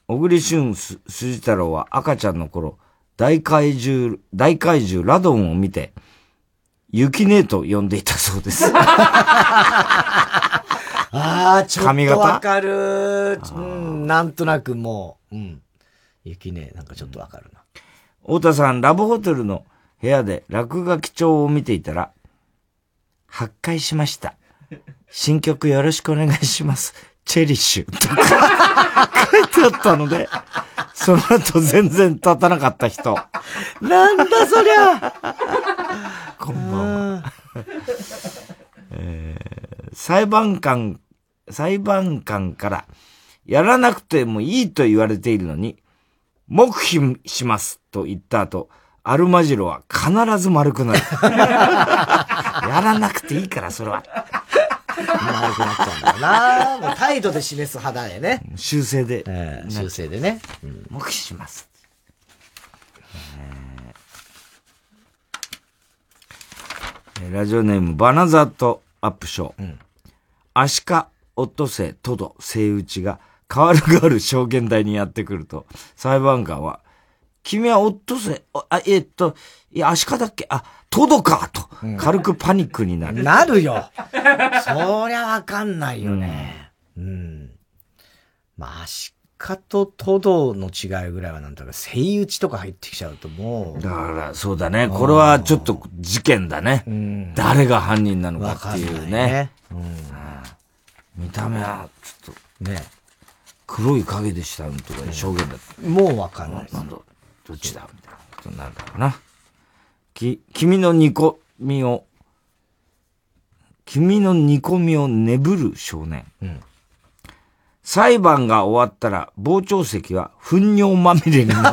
小栗旬す筋太郎は赤ちゃんの頃、大怪獣、大怪獣ラドンを見て、雪姉と呼んでいたそうです。ああ、ちょっ髪型？とわかる。うん、なんとなくもう、うん。雪ね、なんかちょっとわかるな。太田さん、ラブホテルの部屋で落書き帳を見ていたら、発壊しました。新曲よろしくお願いします。チェリッシュ。とか書いてあったので、その後全然立たなかった人。なんだそりゃこんばんは。えー裁判官、裁判官から、やらなくてもいいと言われているのに、黙秘しますと言った後、アルマジロは必ず丸くなる。やらなくていいから、それは。丸くなっちゃうんだよな。もう態度で示す肌でね。修正で。修正でね。黙秘します。えーラジオネーム、バナザートアップショー。アシカ、オットセイ、トド、セイウチが、代わる代わる証言台にやってくると、裁判官は、君はオットセイ、あ、あえっと、いや、アシカだっけ？あ、トドかと、軽くパニックになる。なるよ。そりゃわかんないよね。うん。まあ、アシカとトドの違いぐらいはなんだか、セイウチとか入ってきちゃうともう。だから、そうだね。これはちょっと事件だね。誰が犯人なのかっていうね。見た目は、ちょっと、ね。黒い影でしたとか証言だった。もうわかんない。なんだ、どっちだみたいなことになるだろうな。き、君の煮込みを、君の煮込みを眠る少年。裁判が終わったら、傍聴席は糞尿まみれにな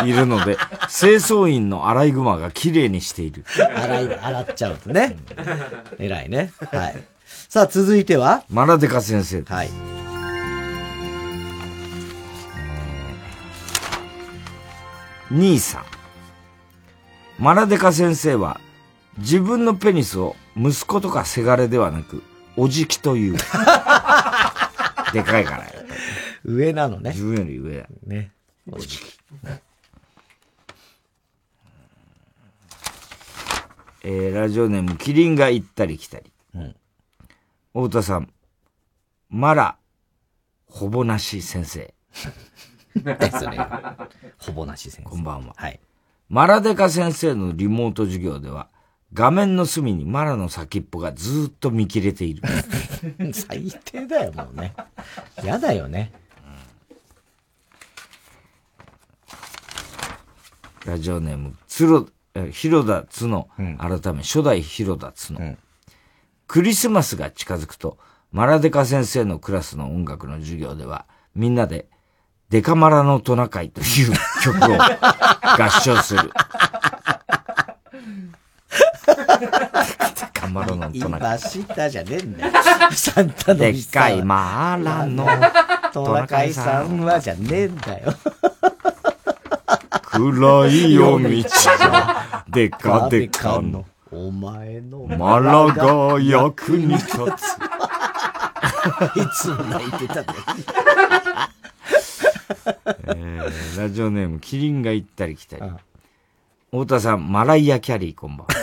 っているので、清掃員のアライグマが綺麗にしている。洗い、洗っちゃうとね。偉いね。はい。さあ、続いては？マラデカ先生。はい。兄さん。マラデカ先生は、自分のペニスを息子とかせがれではなく、おじきという。でかいからよ。上なのね。自分より上だ。ね。おじき。えー、ラジオネーム、キリンが行ったり来たり。うん。太田さん、マラ、ほぼなし先生。ですね。ほぼなし先生。こんばんは。はい。マラデカ先生のリモート授業では、画面の隅にマラの先っぽがずーっと見切れている。最低だよ、もうね。やだよね。ラジオネーム、つろ、え広田つの、改め、初代広田つの、クリスマスが近づくと、マラデカ先生のクラスの音楽の授業では、みんなで、デカマラのトナカイという曲を合唱する。デカマラのトナカイ。今じゃねえんだよ。サンタのでっかいマーラのトナカイさんはじゃねえんだよ。暗い夜道が、でかでかの、お前のマラが役に立つ。いつも泣いてたね。えーラジオネーム、キリンが行ったり来たり。太田さん、マライア・キャリー、こんばんは。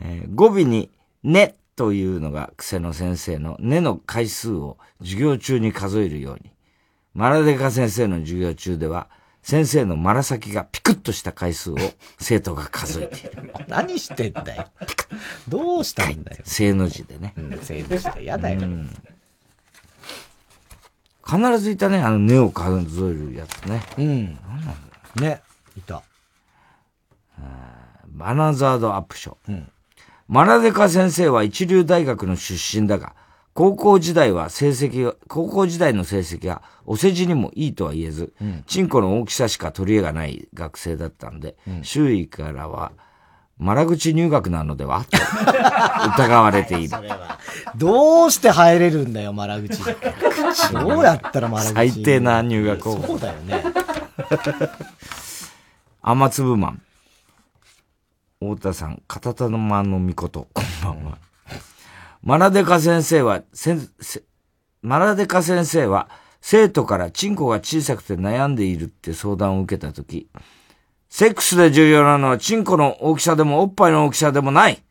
えー語尾に、ねというのが癖の先生のねの回数を授業中に数えるように、マラデカ先生の授業中では、先生のマラ先がピクッとした回数を 生徒が数えている。何してんだよ。どうしたんだよ。正の字でね。うん、正の字でやだよ。必ずいたね、あの、根を数えるやつね。うん。なんなんだろうね。いた。バナザードアップショー。マラデカ先生は一流大学の出身だが、高校時代は成績が、高校時代の成績がお世辞にもいいとは言えず、うんチンコの大きさしか取り柄がない学生だったんで、周囲からは、マラ口入学なのでは？と 疑われている。どうして入れるんだよ、マラ口。どうやったらマラ口最低な入学を。そうだよね。雨粒マン。太田さん、片田の間のみこと、こんばんは。マラデカ先生は、マラデカ先生は、生徒からチンコが小さくて悩んでいるって相談を受けたとき、セックスで重要なのはチンコの大きさでもおっぱいの大きさでもない。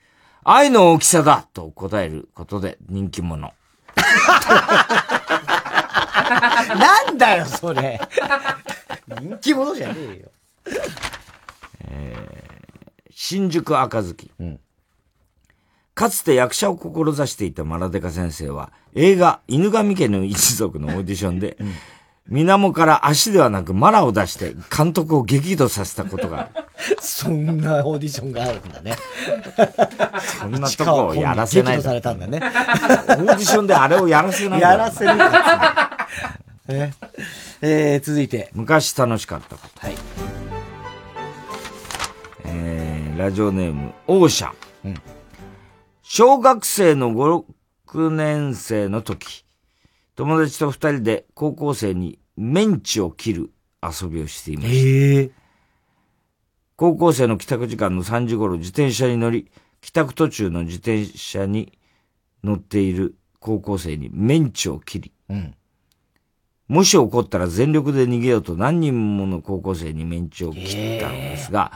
愛の大きさだと答えることで人気者。なんだよ、それ。人気者じゃねえよ。新宿赤月。かつて役者を志していたマラデカ先生は、映画、犬神家の一族のオーディションで、水面から足ではなくマラを出して監督を激怒させたことがある。そんなオーディションがあるんだね。そんなとこをやらせない激怒されたんだね。オーディションであれをやらせないやらせるか。え えー、続いて。昔楽しかったこと。はい。えー、ラジオネーム、オーシャン。小学生の5、6年生の時、友達と二人で高校生にメンチを切る遊びをしていました。高校生の帰宅時間の3時頃自転車に乗り、帰宅途中の自転車に乗っている高校生にメンチを切り、うん。もし怒ったら全力で逃げようと何人もの高校生にメンチを切ったのですが、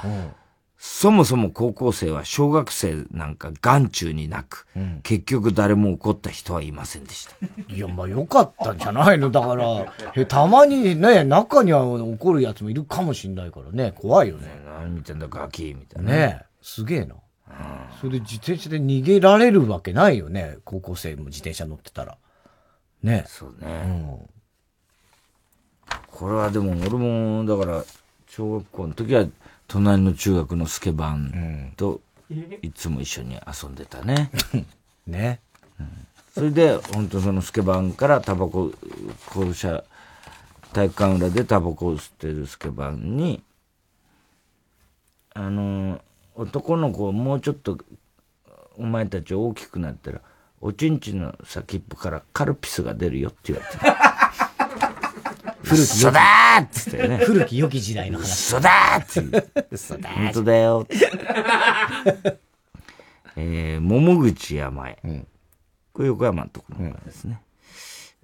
そもそも高校生は小学生なんか眼中になく、うん結局誰も怒った人はいませんでした。いや、まあよかったんじゃないの？だから、えたまにね、中には怒るやつもいるかもしんないからね、怖いよね。何見てんだガキみたいな。ねえ、すげえな。それで自転車で逃げられるわけないよね、高校生も自転車乗ってたら。ねそうね。これはでも俺も、だから、小学校の時は隣の中学のスケバンといつも一緒に遊んでたね。ね。それで、本当そのスケバンからタバコ、校舎、体育館裏でタバコを吸ってるスケバンに、あの、男の子もうちょっと、お前たち大きくなったら、おちんちんの先っぽからカルピスが出るよって言われて。古き嘘だーっつってね。古き良き時代の話。嘘だーって。嘘だ本当だよ。えー、桃口山へ。これ横山のところのですね。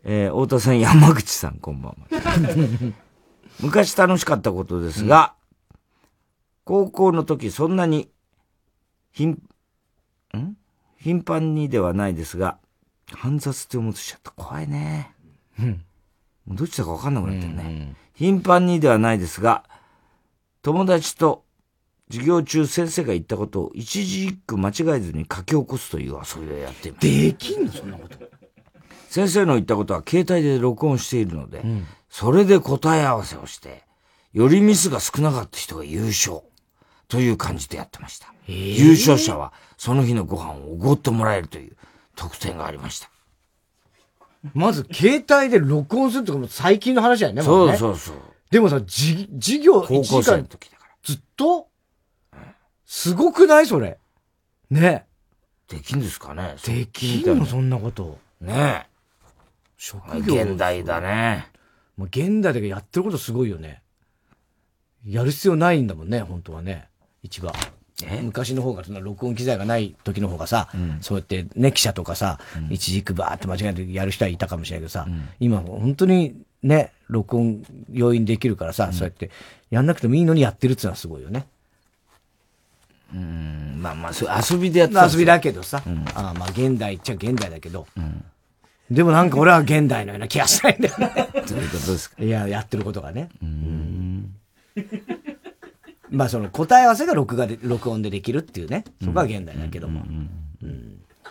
えー、太田さん、山口さん、こんばんは。昔楽しかったことですが、高校の時そんなに、頻、ん？頻繁にではないですが、煩雑って思ってちゃった。怖いね。もうどっちだか分かんなくなってるね。頻繁にではないですが、友達と授業中先生が言ったことを一字一句間違えずに書き起こすという遊びをやっています。できんのそんなこと。先生の言ったことは携帯で録音しているので、それで答え合わせをして、よりミスが少なかった人が優勝という感じでやってました。ー優勝者はその日のご飯をおごってもらえるという特典がありました。まず、携帯で録音するってこと最近の話だよね、そうねそうそう。でもさ、じ、授業高校1時間ずっとすごくないそれ？ねできんですかね？できんのそんなこと。ねえ。職業現代だね。もう現代でやってることすごいよね。やる必要ないんだもんね、本当はね。一番。昔の方が、その録音機材がない時の方がさ、そうやってね、記者とかさ、一軸バーって間違えてやる人はいたかもしれないけどさ、今本当にね、録音要因できるからさ、そうやってやんなくてもいいのにやってるってのはすごいよね。うん、まあまあ、遊びでやってた遊びだけどさ、ああまあ現代っちゃ現代だけど、でもなんか俺は現代のような気がしないんだよね。どういうことですか？いや、やってることがね。まあその答え合わせが録画で、録音でできるっていうね。そこは現代だけども。うん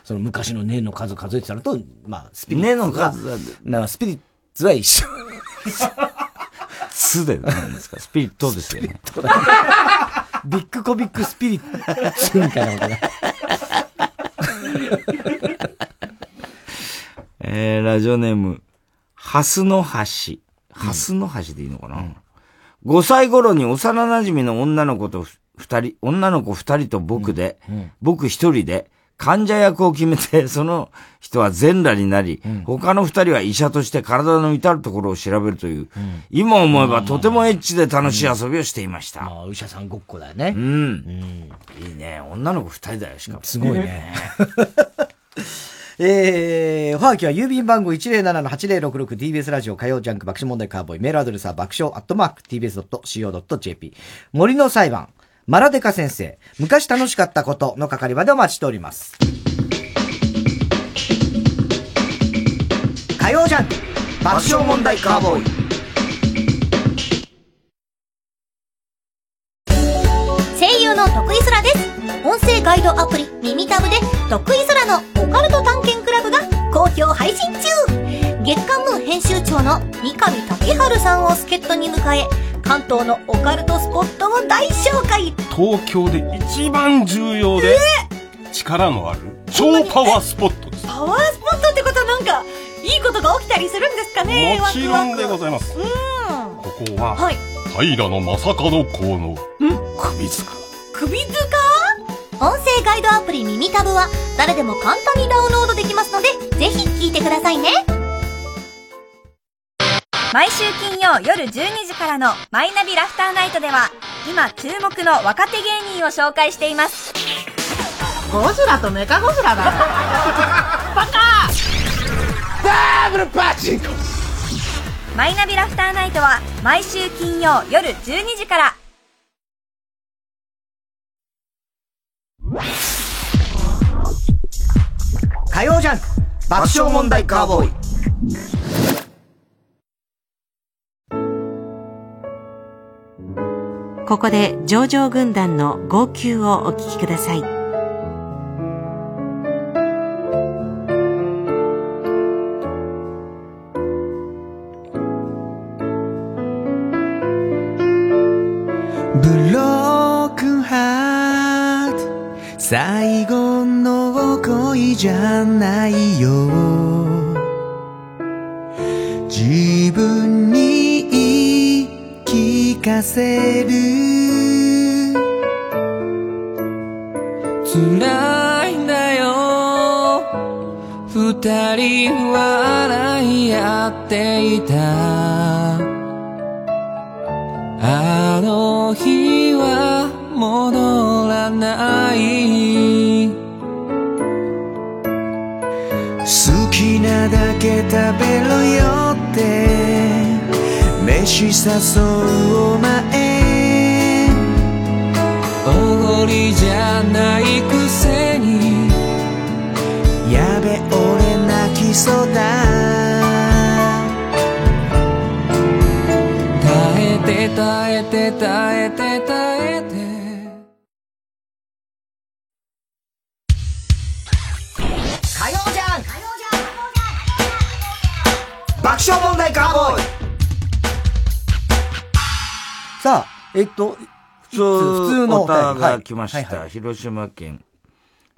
その昔の年の数数えてたのと、まあスピリッツが。年の数はなスピリッツは一緒。つでなんですか？スピリットですよね。ビッグコビックスピリッツみたいなことね。ラジオネーム、ハスの橋。ハスの橋でいいのかな、5歳頃に幼馴染の女の子と二人、女の子二人と僕で、僕一人で、患者役を決めて、その人は全裸になり、他の二人は医者として体の至るところを調べるという、今思えばとてもエッチで楽しい遊びをしていました。まあ、お医者さんごっこだよね。うん。いいね。女の子二人だよ、しかも。すごいね。えー、おはがきは郵便番号 107-8066TBS ラジオ火曜ジャンク爆笑問題カーボーイメールアドレスは爆笑アットマーク TBS.CO.JP 森の裁判マラデカ先生昔楽しかったことの係までお待ちしております。火曜ジャンク爆笑問題カーボーイ。声優の徳井空です。音声ガイドアプリ耳タブで徳井空のオカルト探検クラブが好評配信中。月刊ムー編集長の三上竹春さんを助っ人に迎え関東のオカルトスポットを大紹介。東京で一番重要で力のある超パワースポットです。パワースポットってことはなんかいいことが起きたりするんですかねもちろんでごいざいます。うん。ここははい。平野正門公の首塚。首塚？音声ガイドアプリ耳タブは誰でも簡単にダウンロードできますのでぜひ聞いてくださいね。毎週金曜夜12時からのマイナビラフターナイトでは今注目の若手芸人を紹介しています。ゴジラとメカゴジラだ。バカ！ダブルパチンコ。マイナビラフターナイトは毎週金曜夜12時から火曜ジャンク爆笑問題カーボーイここで上場軍団の号泣をお聞きください。ブロークンハート最後の恋じゃないよ。自分に言い聞かせる。辛いんだよ。二人笑い合っていた。あの日は戻らない。好きなだけ食べろよって。飯誘うお前。おごりじゃないくせに。やべ俺泣きそうだ。耐えて耐えて耐えて。爆笑問題カーボーイさあ、えっと、普通、普通のお便りがはい来ました。はいはい広島県。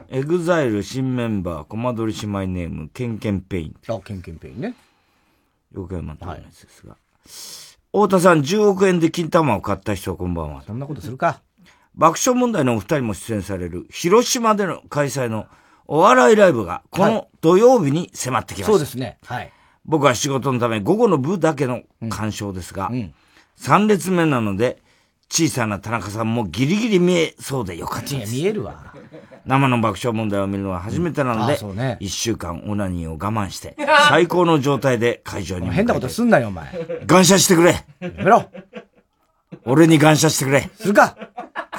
エグザイル新メンバー、コマ撮り姉妹ネーム、ケンケンペイン。あ、ケンケンペインね。横山とのやつですが。太田さん、10億円で金玉を買った人はこんばんは。そんなことするか。爆笑問題のお二人も出演される、広島での開催のお笑いライブが、この土曜日に迫ってきました。そうですね。はい。僕は仕事のため午後の部だけの鑑賞ですが、3列目なので、小さな田中さんもギリギリ見えそうでよかったです。見えるわ。生の爆笑問題を見るのは初めてなので、あそうね。1週間オナニーを我慢して、最高の状態で会場に変なことすんなよ、お前。感謝してくれ。やめろ。俺に感謝してくれ。するか。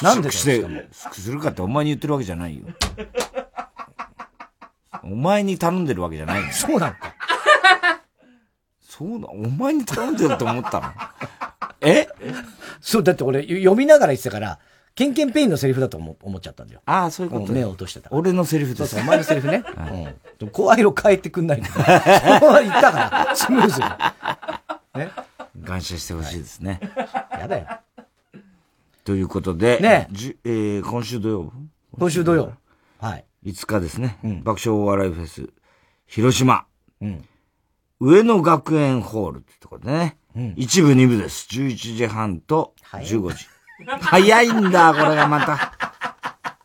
なんでして、するかってお前に言ってるわけじゃないよ。お前に頼んでるわけじゃないのそうなのか。そうだ、お前に頼んでると思ったの？え？そう、だって俺読みながら言ってたから、ケンケンペインのセリフだと思思っちゃったんだよ。ああ、そういうことん目を落としてた。俺のセリフですそうそう、お前のセリフね。うん。声色変えてくんないんだよ。言ったから、スムーズに。ね。感謝してほしいですね。やだよ。ということで、ねじゅえー今週土曜？今週土曜。はい。5日ですね、爆笑お笑いフェス、広島。うん上野学園ホールってとこでね。一部二部です。11時半と15時。早いんだ、これがまた。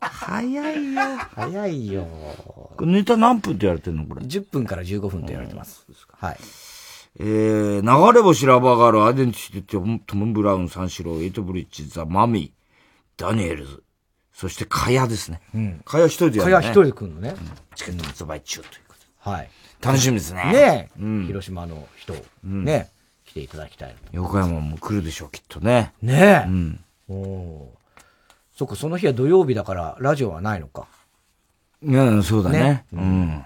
早いよ。早いよ。これネタ何分って言われてんのこれ？10分から15分と言われてます。はい。えー、流れ星ラバーガール、アイデンティティ、トム・ブラウン、三四郎、エイトブリッジ、ザ・マミー、ダニエルズ、そしてカヤですね。うんカヤ一人でやるね。カヤ一人で来るのね。チケット発売中ということはい。楽しみですねねえ。うん広島の人、んね来ていただきたい。横山も来るでしょう、きっとね。ねえ。うん。お。そっか、その日は土曜日だから、ラジオはないのか。いや、そうだね。ねうん。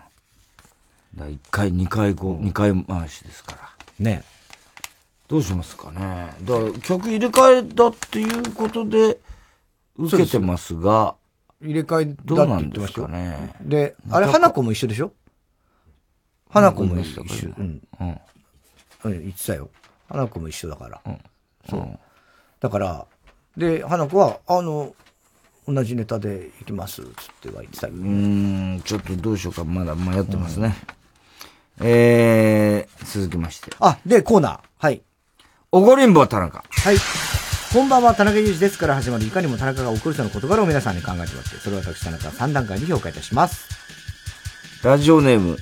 だ1回、2回、こう、2回回しですから。ねどうしますかね。だから、曲入れ替えだっていうことで、受けてますが、入れ替えどうなんですかね。で、あれ、花子も一緒でしょ？花子も一緒。うん。うん。うん、言ってたよ。花子も一緒だから。そう。だから、で、花子は、あの、同じネタで行きます、つっては言ってたけどうーん、ちょっとどうしようか、まだ迷ってますね。えー、続きまして。あ、で、コーナー。はい。おごりんぼ田中。はい。こんばんは、田中裕二ですから始まる、いかにも田中が送る人の事柄を皆さんに考えてもらって、それを私、田中3段階に評価いたします。ラジオネーム、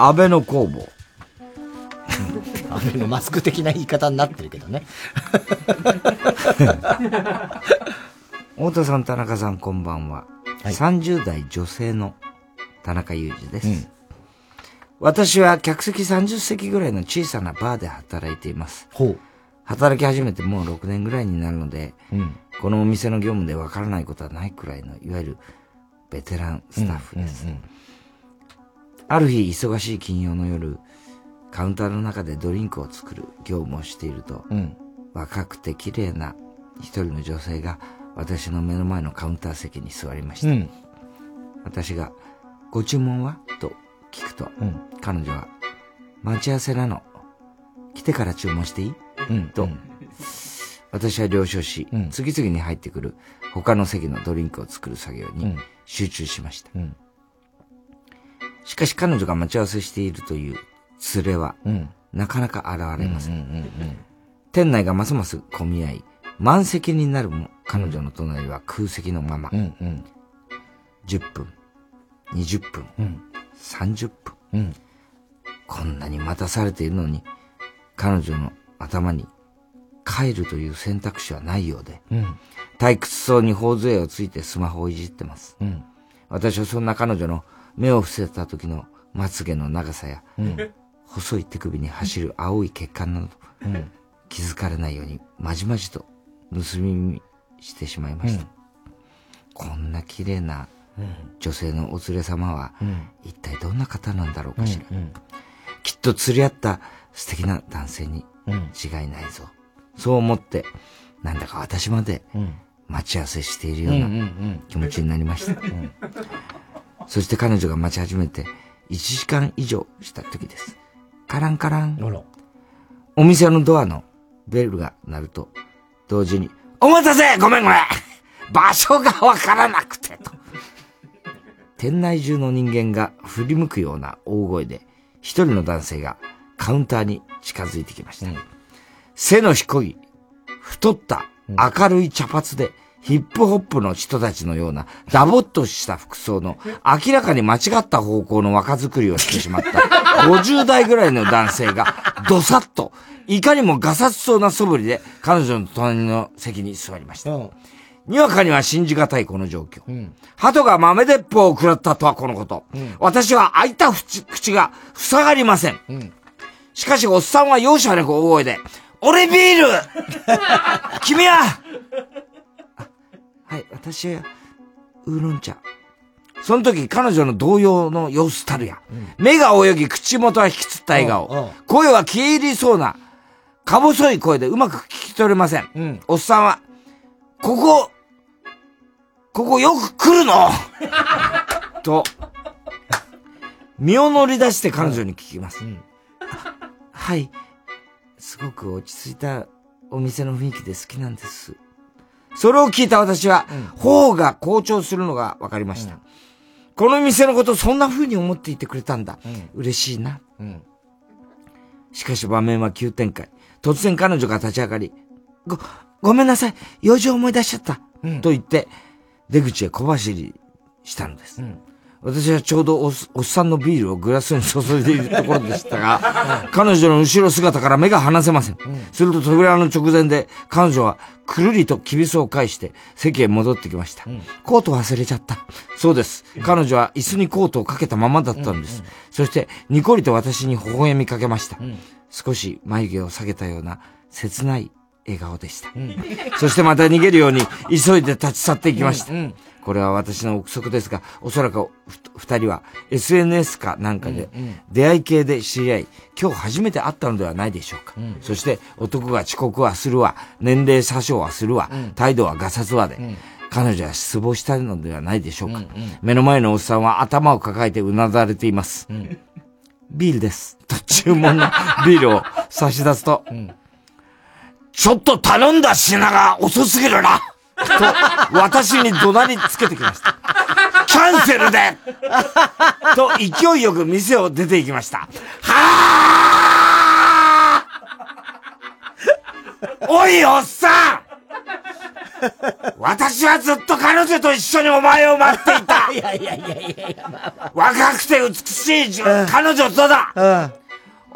安倍の工房。あのマスク的な言い方になってるけどね。太田さん、田中さん、こんばんは。30代女性の田中裕二です。私は客席30席ぐらいの小さなバーで働いています。働き始めてもう6年ぐらいになるので、このお店の業務でわからないことはないくらいの、いわゆるベテランスタッフです。ある日、忙しい金曜の夜、カウンターの中でドリンクを作る業務をしていると、うん。若くて綺麗な一人の女性が私の目の前のカウンター席に座りました。うん。私が、ご注文は？と聞くと、彼女は、待ち合わせなの。来てから注文していい、と、私は了承し、次々に入ってくる他の席のドリンクを作る作業に集中しました。しかし彼女が待ち合わせしているという連れは、なかなか現れません。店内がますます混み合い、満席になるも彼女の隣は空席のまま。10分、20分、30分、こんなに待たされているのに、彼女の頭に帰るという選択肢はないようで、退屈そうに頬杖をついてスマホをいじってます。私はそんな彼女の目を伏せた時のまつげの長さや、細い手首に走る青い血管など、気づかれないようにまじまじと盗み見してしまいました。こんな綺麗な女性のお連れ様は、一体どんな方なんだろうかしら。きっと釣り合った素敵な男性に違いないぞ。そう思って、なんだか私まで待ち合わせしているよううんうんうなん。気持ちになりました。そして彼女が待ち始めて1時間以上した時です。カランカラン。お店のドアのベルが鳴ると、同時に、お待たせごめんごめん場所がわからなくてと。店内中の人間が振り向くような大声で、一人の男性がカウンターに近づいてきました。背の低い、太った、明るい茶髪で、ヒップホップの人たちのような、ダボっとした服装の、明らかに間違った方向の若作りをしてしまった、50代ぐらいの男性が、どさっと、いかにもガサツそうな素振りで、彼女の隣の席に座りました。にわかには信じがたいこの状況。鳩が豆鉄砲を食らったとはこのこと。私は開いた口口が塞がりません。しかし、おっさんは容赦なく大声で、俺ビール君はあはい、私は、ウーロン茶。その時、彼女の動揺の様子たるや。目が泳ぎ、口元は引きつった笑顔。声は消え入りそうな、か細い声でうまく聞き取れません。おっさんは、ここ、ここよく来るの？と、身を乗り出して彼女に聞きます。はい。すごく落ち着いたお店の雰囲気で好きなんです。それを聞いた私は、頬が好調するのが分かりました。この店のことそんな風に思っていてくれたんだ。嬉しいな。しかし場面は急展開。突然彼女が立ち上がり、ご、ごめんなさい、用事を思い出しちゃった。と言って、出口へ小走りしたのです。私はちょうどおっさんのビールをグラスに注いでいるところでしたが、彼女の後ろ姿から目が離せません。すると扉の直前で彼女はくるりときびすを返して席へ戻ってきました。コート忘れちゃった。そうです。彼女は椅子にコートをかけたままだったんです。そしてニコリと私に微笑みかけました。少し眉毛を下げたような切ない笑顔でした。そしてまた逃げるように急いで立ち去っていきました。これは私の憶測ですが、おそらくふ二人は SNS かなんかで出会い系で知り合い、今日初めて会ったのではないでしょうか。そして男が遅刻はするわ、年齢詐称はするわ、態度はガサツわで、彼女は失望したのではないでしょうか。目の前のおっさんは頭を抱えてうなだれています。ビールです。と注文の ビールを差し出すと、ちょっと頼んだ品が遅すぎるなと、私に怒鳴りつけてきました。キャンセルで！と勢いよく店を出て行きました。はぁおい、おっさん！私はずっと彼女と一緒にお前を待っていた。い やいやいやいやいや、まあまあ。若くて美しいじ彼女とだ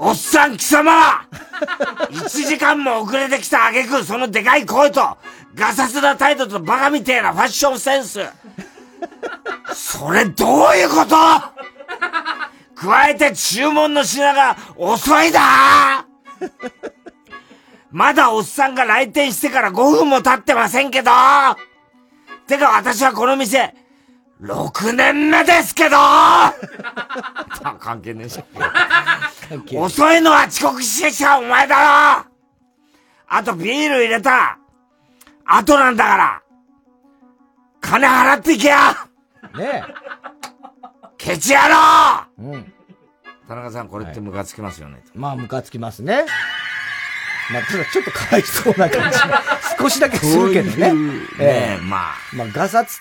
おっさん貴様!は 一時間も遅れてきた挙句そのでかい声と、ガサツな態度とバカみてえなファッションセンス。それどういうこと?加えて注文の品が遅いだ!まだおっさんが来店してから5分も経ってませんけど。てか私はこの店、6年目ですけど関係ねえし。遅いのは遅刻してきたお前だろあとビール入れた後なんだから金払っていけやねケチ野郎うん。田中さん、これってムカつきますよね。まあ、ムカつきますね。まあ、ただちょっとかわいそうな感じ。少しだけするけどね。そういうねまあ。まあ、ガサツ、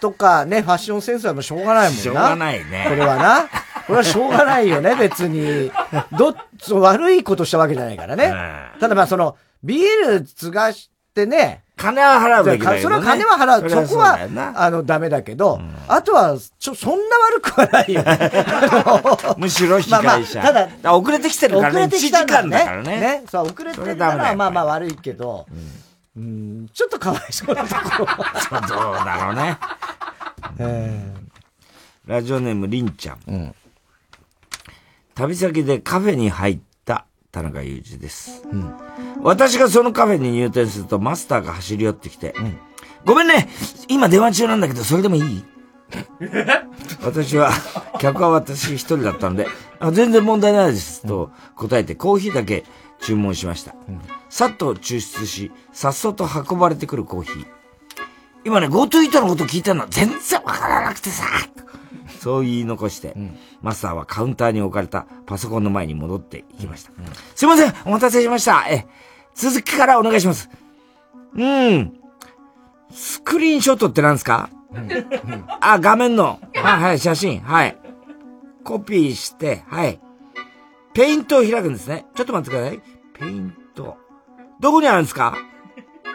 とかね、ファッションセンスはもうしょうがないもんな。しょうがないねこれはな。これはしょうがないよね、別に。どっち、悪いことしたわけじゃないからね。ただまあ、その、ビール継がしてね。金は払うべきだけどねそれは金は払う。そそこはあの、ダメだけど、あとは、ちょ、そんな悪くはないよね。むしろ被害者。まあまあただ遅れてきてるからね。遅れて1時きたからね。ね。そう、遅れてそるからまあまあ悪いけど、うん、ちょっとかわいそうなところは。どうだろうね。ラジオネームりんちゃん。旅先でカフェに入った田中裕二です。私がそのカフェに入店するとマスターが走り寄ってきて、ごめんね。今電話中なんだけどそれでもいい？私は、客は私一人だったので、あ全然問題ないですと答えてコーヒーだけ注文しました。さっと抽出し、さっそと運ばれてくるコーヒー。今ね、GoTo イートのこと聞いたの全然わからなくてさ、そう言い残して、マスターはカウンターに置かれたパソコンの前に戻っていきました。すいませんお待たせしましたえ、続きからお願いします。うん。スクリーンショットって何ですか？あ、画面の。はいはい、写真。はい。コピーして、はい。ペイントを開くんですね。ちょっと待ってください。ペイント。どこにあるんですか？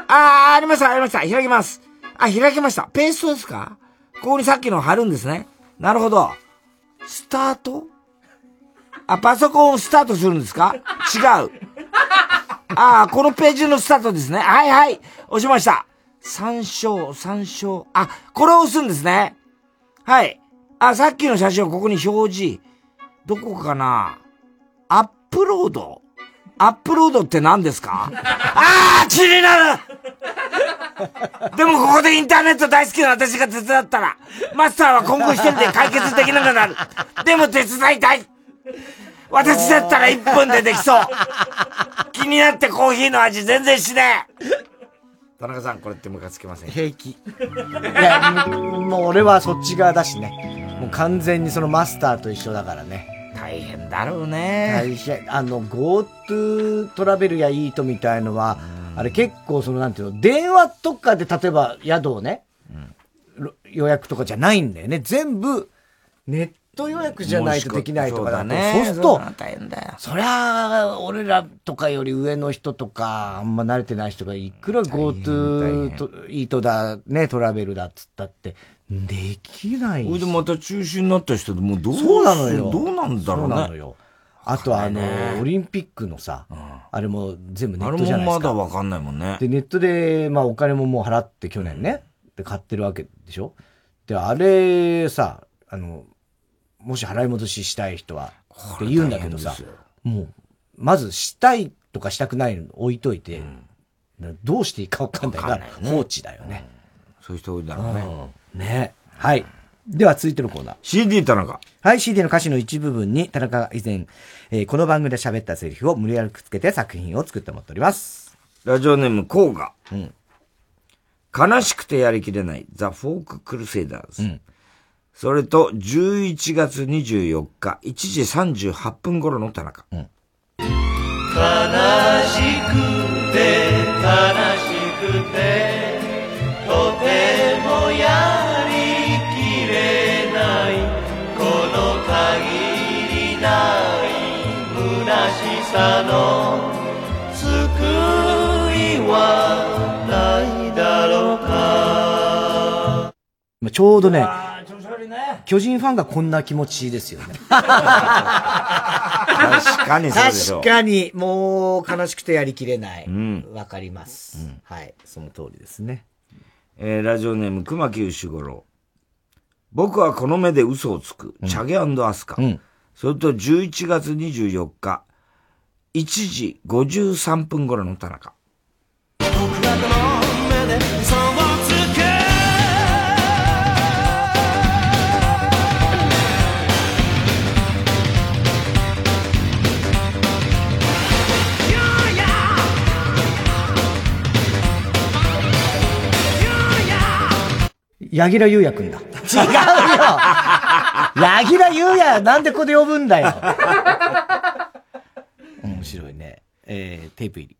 あー、ありました、ありました。開きます。あ、開きました。ペーストですか？ここにさっきの貼るんですね。なるほど。スタート？あ、パソコンをスタートするんですか？違う。あー、このページのスタートですね。はいはい。押しました。参照、参照。あ、これを押すんですね。はい。あ、さっきの写真をここに表示。どこかな？アップロード？アップロードって何ですか？あー気になるでもここでインターネット大好きな私が手伝ったら、マスターは今後一人で解決できなくなる。でも手伝いたい私だったら1分でできそう気になってコーヒーの味全然しねえ田中さん、これってムカつきません平気。いや、もう俺はそっち側だしね。もう完全にそのマスターと一緒だからね。大変だろうね。大変。あの、GoTo トラベルやイートみたいのは、あれ結構そのなんていうの、電話とかで例えば宿をね、ろ予約とかじゃないんだよね。全部、ネット予約じゃないとできないとかだねそうするとそう、大変だよ。そりゃあ、俺らとかより上の人とか、あんま慣れてない人がいくら GoTo とイートだ、ね、トラベルだっつったって、できないそれでまた中止になった人でもうどうそうなのよ。どうなんだろうね。そうなのよ。あとあの、オリンピックのさ、あれも全部ネットじゃないですか。あれもまだわかんないもんね。で、ネットで、まあお金ももう払って去年ね、で買ってるわけでしょで、あれさ、あの、もし払い戻ししたい人は、って言うんだけどさ、もう、まずしたいとかしたくないの置いといて、どうしていいかわかんないから、放置だよね。そういう人多いだろうね。ね。はい。では続いてのコーナー。CD 田中。はい、CD の歌詞の一部分に田中が以前、えーこの番組で喋ったセリフを無理やりくっつけて作品を作ってもらっております。ラジオネーム、コウガ。悲しくてやりきれない、ザ・フォーク・クルセイダーズ。それと、11月24日、1時38分頃の田中。悲しくて悲しくて虚しさの。救いはないだろうか。まあちょうどね、巨人ファンがこんな気持ちですよね。確かにそうでしょう。確かに、もう悲しくてやりきれない。ん。わかります、はい、その通りですね。えーラジオネーム、熊木牛五郎。僕はこの目で嘘をつく、チャゲアスカ。それと11月24日、1時53分頃の田中。柳楽優弥くんだ。違うよ 柳楽優弥なんでここで呼ぶんだよ面白いね。えー、テープ入り。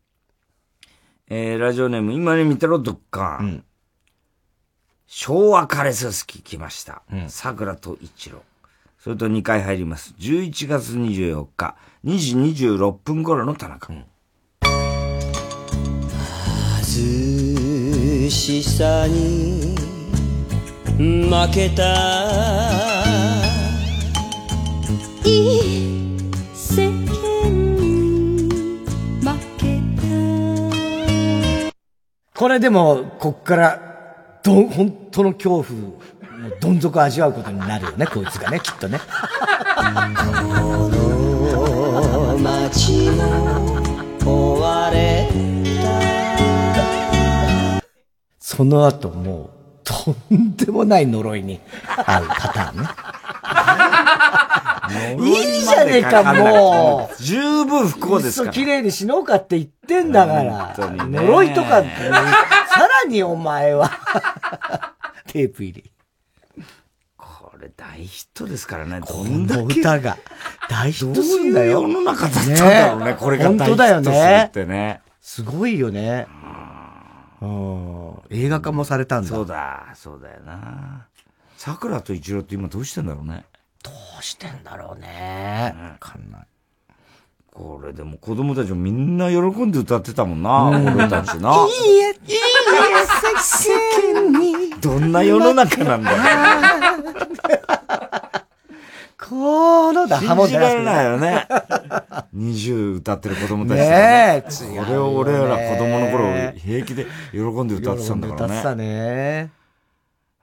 えー、ラジオネーム、今に見てろ、どっか。昭和カレス好き来ました。桜と一郎。それと2回入ります。11月24日、2時26分頃の田中。貧しさに負けたいいこれでも、こっから、どん、本当の恐怖のどん底を味わうことになるよね、こいつがね、きっとね。この街も追われその後もう、とんでもない呪いに遭うパターンね。いいじゃねえか、もう。十分不幸ですから綺麗にしのうかって言ってんだから。呪いとか、さらにお前は。テープ入り。これ大ヒットですからね。どこのんだけ。歌が大ヒットするんだよ。世の中だったんだろうねこれが大ヒット本当だよするね。ってね。すごいよね。うん。映画化もされたんだ。そうだ、そうだよな。桜と一郎って今どうしてんだろうね。どうしてんだろうね。わかんない。これでも子供たちもみんな喜んで歌ってたもんな、俺たちな。いいえ、いいえ、世間にどんな世の中なんだよ。このだ、信じられないよね。20歌ってる子供たちねえこれを俺ら子供の頃平気で喜んで歌ってたんだからね。歌ってたね。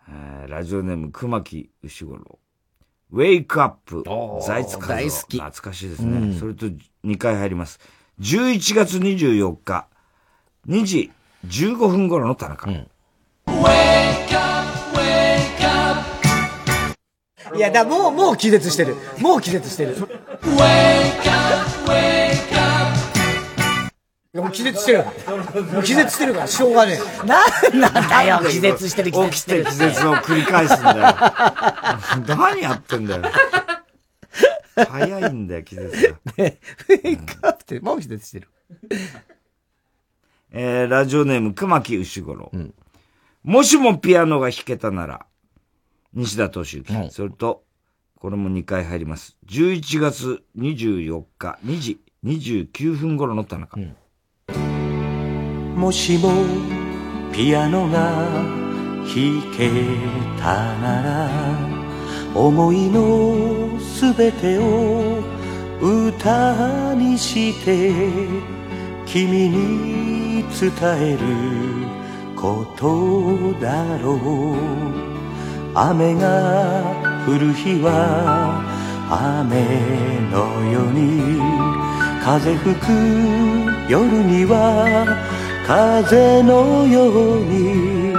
えーラジオネーム熊木牛五郎。ウェイクアップ。財津和夫大好き懐かしいですね。うんそれと2回入ります。11月24日、2時15分頃の田中。いや、だ、もう、もう気絶してる。もう気絶してる。いや、もう気絶してる。もう気絶してるから、しょうがねえ。なんなんだよ、気絶してる、気絶してる。起きて気絶を繰り返すんだよ。何やってんだよ。早いんだよ、気絶が。ね、ウェイクアップって、もう気絶してる。えー、ラジオネーム、熊木牛五郎。もしもピアノが弾けたなら、西田敏行。それと、これも2回入ります。11月24日2時29分頃の田中。もしもピアノが弾けたなら思いのすべてを歌にして君に伝えることだろう。雨が降る日は雨のように風吹く夜には風のように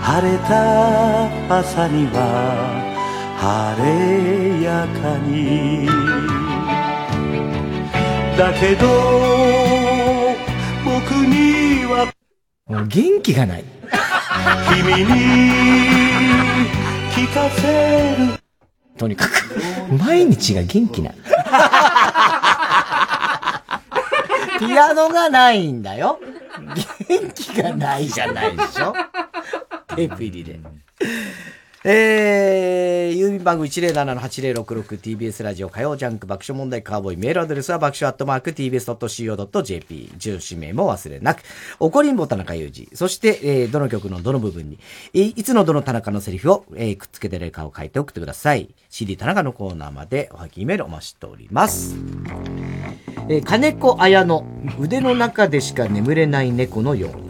晴れた朝には晴れやかにだけど僕にはもう元気がない。君に聞かせるとにかく、毎日が元気な。ピアノがないんだよ。元気がないじゃないでしょ。テープ入りで。えー、郵便番号 107-8066TBS ラジオ火曜ジャンク爆笑問題カーボーイメールアドレスは爆笑アットマーク TBS.CO.JP 住所名も忘れなく。怒りんぼ田中裕二。そして、えー、どの曲のどの部分にいいつのどの田中のセリフを、えーくっつけてるかを書いて送ってください。CD 田中のコーナーまでおはぎメールお待ちしております。えー金子綾乃腕の中でしか眠れない猫のよう。に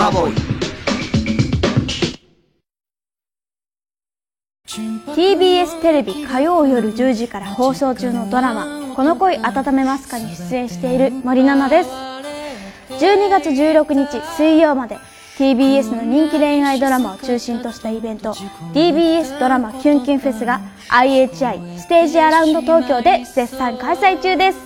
カーボーイ TBS テレビ火曜夜10時から放送中のドラマ「この恋温めますか?」に出演している森七菜です。12月16日水曜まで TBS の人気恋愛ドラマを中心としたイベント TBS ドラマキュンキュンフェスが IHI ステージアラウンド東京で絶賛開催中です。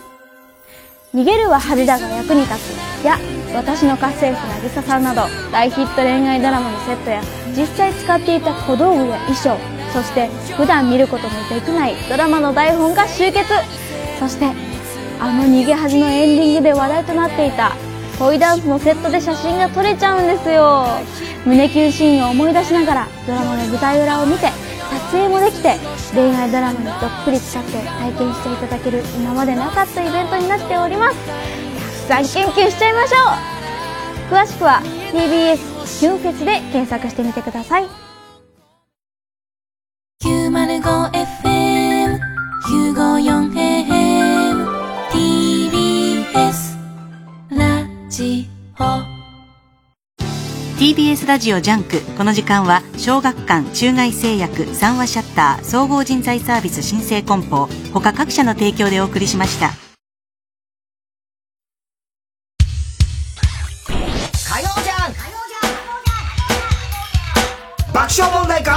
逃げるは恥だが役に立つ。や私の家政婦渚さんなど大ヒット恋愛ドラマのセットや実際使っていた小道具や衣装そして普段見ることのできないドラマの台本が集結。そしてあの逃げ恥のエンディングで話題となっていた恋ダンスのセットで写真が撮れちゃうんですよ。胸キュンシーンを思い出しながらドラマの舞台裏を見て撮影もできて恋愛ドラマにどっぷり使って体験していただける今までなかったイベントになっております。さん研究しちゃいましょう。詳しくは TBS キュンフェスで検索してみてください。905FM 954AM TBS ラジオ。TBS ラジオジャンクこの時間は小学館中外製薬三和シャッター総合人材サービス新生梱包他各社の提供でお送りしました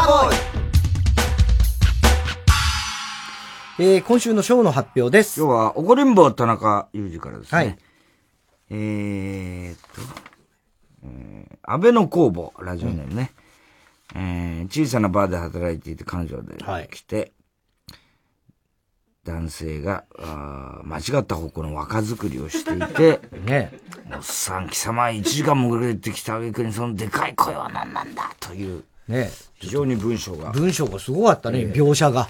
ボーイえー、今週のショーの発表です。今日は、怒りんぼ田中裕二からですね。はいえーっと、えー、安倍の工房、ラジオネームね。えー小さなバーで働いていて彼女で来て、男性が、あー間違った方向の若作りをしていて、ねおっさん貴様1時間も遅れてきた挙句にそのでかい声は何なんだという、ね非常に文章が。文章がすごかったね、描写が。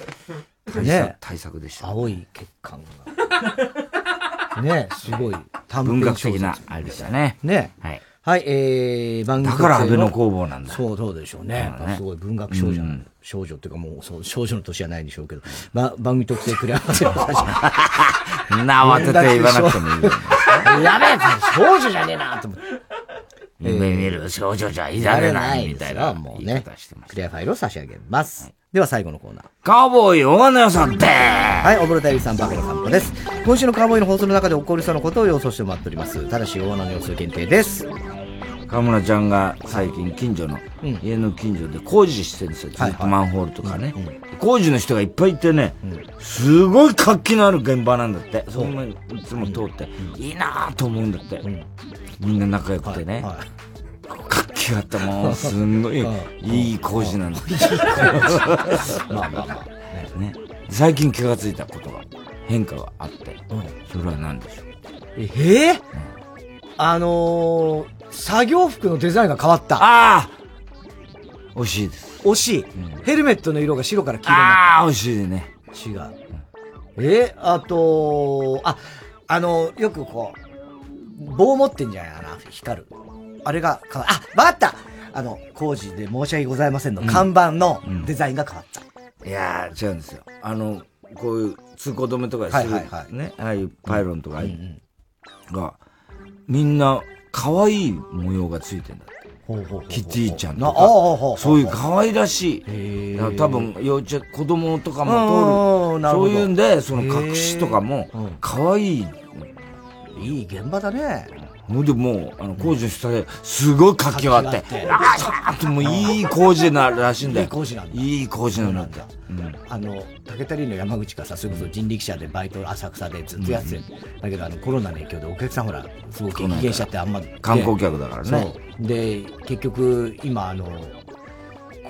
対策ね対策でした。青い血管が。ねすごい。文学的な、あれでしたね。ねはい。はい、えー、番組だから安倍の工房なんだそう、そうでしょうね。ねすごい文学少女、うん少女っていうかもう、そう、少女の年はないでしょうけど、ま、番組特製クレアマスの確そんな慌てて言わなくてもいいよ。やべえ、少女じゃねえなと思って。夢見る少女じゃいられないみたいなもうね。クリアファイルを差し上げます。では最後のコーナー。カウボーイ大金屋さんってはい、おぼろたゆりさん、バカの散歩です。今週のカーボーイの放送の中で起こりそうなことを予想してもらっております。ただし、大穴の様子限定です。河村ちゃんが最近近所の、家の近所で工事してるんですよ。ずっとマンホールとかね。工事の人がいっぱいいてね、すごい活気のある現場なんだって。そんないつも通って、いいなぁと思うんだって。みんな仲良くてね。活気があったもう、すんごい、いい工事なんだ。まあまあまあ。ね。最近気がついたことが、変化があって、それは何でしょう？ええ？あのー、作業服のデザインが変わった。ああ惜しいです。惜しい。ヘルメットの色が白から黄色になった。ああ、惜しいね。違う。えあと、あ、あの、よくこう、棒持ってんじゃないかな、光る。あれが変わ、あ、わかったあの、工事で申し訳ございませんの看板のデザインが変わった。いやー、違うんですよ。あの、こういう通行止めとかする、はいはいはいね、ああいうパイロンとかが、みんな可愛い模様がついてんだって。キティちゃんとか、そういう可愛らしい。多分、幼稚園、子供とかうんも通る。そういうんで、その隠しとかも、可愛い。いい現場だね。ほんでもう、あの、工事の下で、すごい活気があって、ああってもういい工事ならしいんだよ。いい工事なんだ。いい工事なんだ。あの、竹谷の山口がさ、それこそ人力車でバイト浅草でずっとやってて、だけどあのコロナの影響でお客さんほら、すごく激減しちゃってあんまり。観光客だからねそう。で、結局、今あの、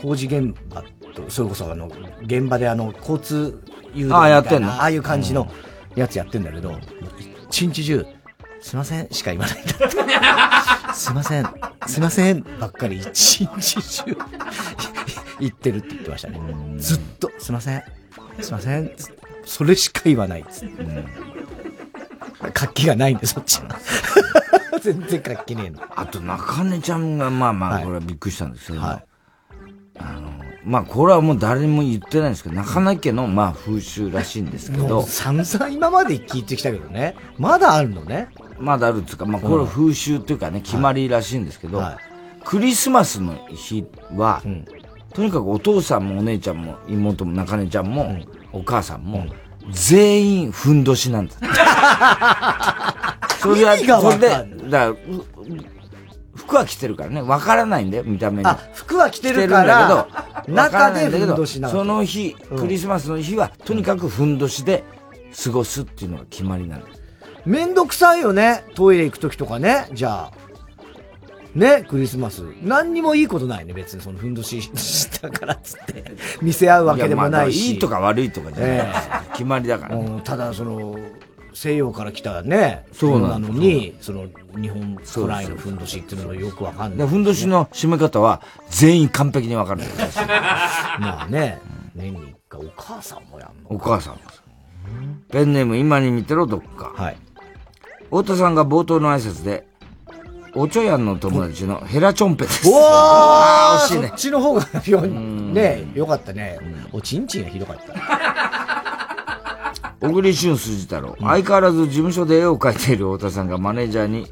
工事現場と、それこそあの、現場であの、交通誘導みたいなああやってんの？ああいう感じのやつやってんだけど、一日中、すいませんしか言わないんだって。すいません、すいませんばっかり一日中言ってるって言ってましたね。ずっと、すいません、すいません、それしか言わないっつって。活気がないんで、そっちは。全然活気ねえの。あと、中根ちゃんが、まあまあ、これはびっくりしたんですけど、あの、まあこれはもう誰にも言ってないんですけど、中野家のまあ風習らしいんですけど散々今まで聞いてきたけどね。まだあるのね。まだあるっていうか、まあこれは風習っていうかね、決まりらしいんですけど、クリスマスの日は、とにかくお父さんもお姉ちゃんも妹も中根ちゃんも、お母さんも、全員ふんどしなんだ。それは、意味がそれで、だから、う服は着てるからね、わからないんだよ、見た目に。あ服は着てるからだけど、中でふんどどしなその日、うんクリスマスの日は、とにかくふんどしで過ごすっていうのが決まりなんだよ。めんどくさいよね。トイレ行くときとかね。じゃあ。ね、クリスマス。何にもいいことないね、別にそのふんどししたからっつって。見せ合うわけでもないし。いいとか悪いとかじゃないえ決まりだから。うんただ、その、西洋から来たね、そうなののに、その、日本古来のふんどしっていうのはよくわかんない。でふんどしの締め方は、全員完璧にわかるんだよ。まあね、年に一回お母さんもやんの。お母さんも。ペンネーム今に見てろ、どっか。はい。太田さんが冒頭の挨拶で、おちょやんの友達のヘラチョンペです。おーあー惜しいねそっ。ちの方がよ、ね、よかったね。おちんちんがひどかった。小栗旬筋太郎、相変わらず事務所で絵を描いている太田さんがマネージャーに、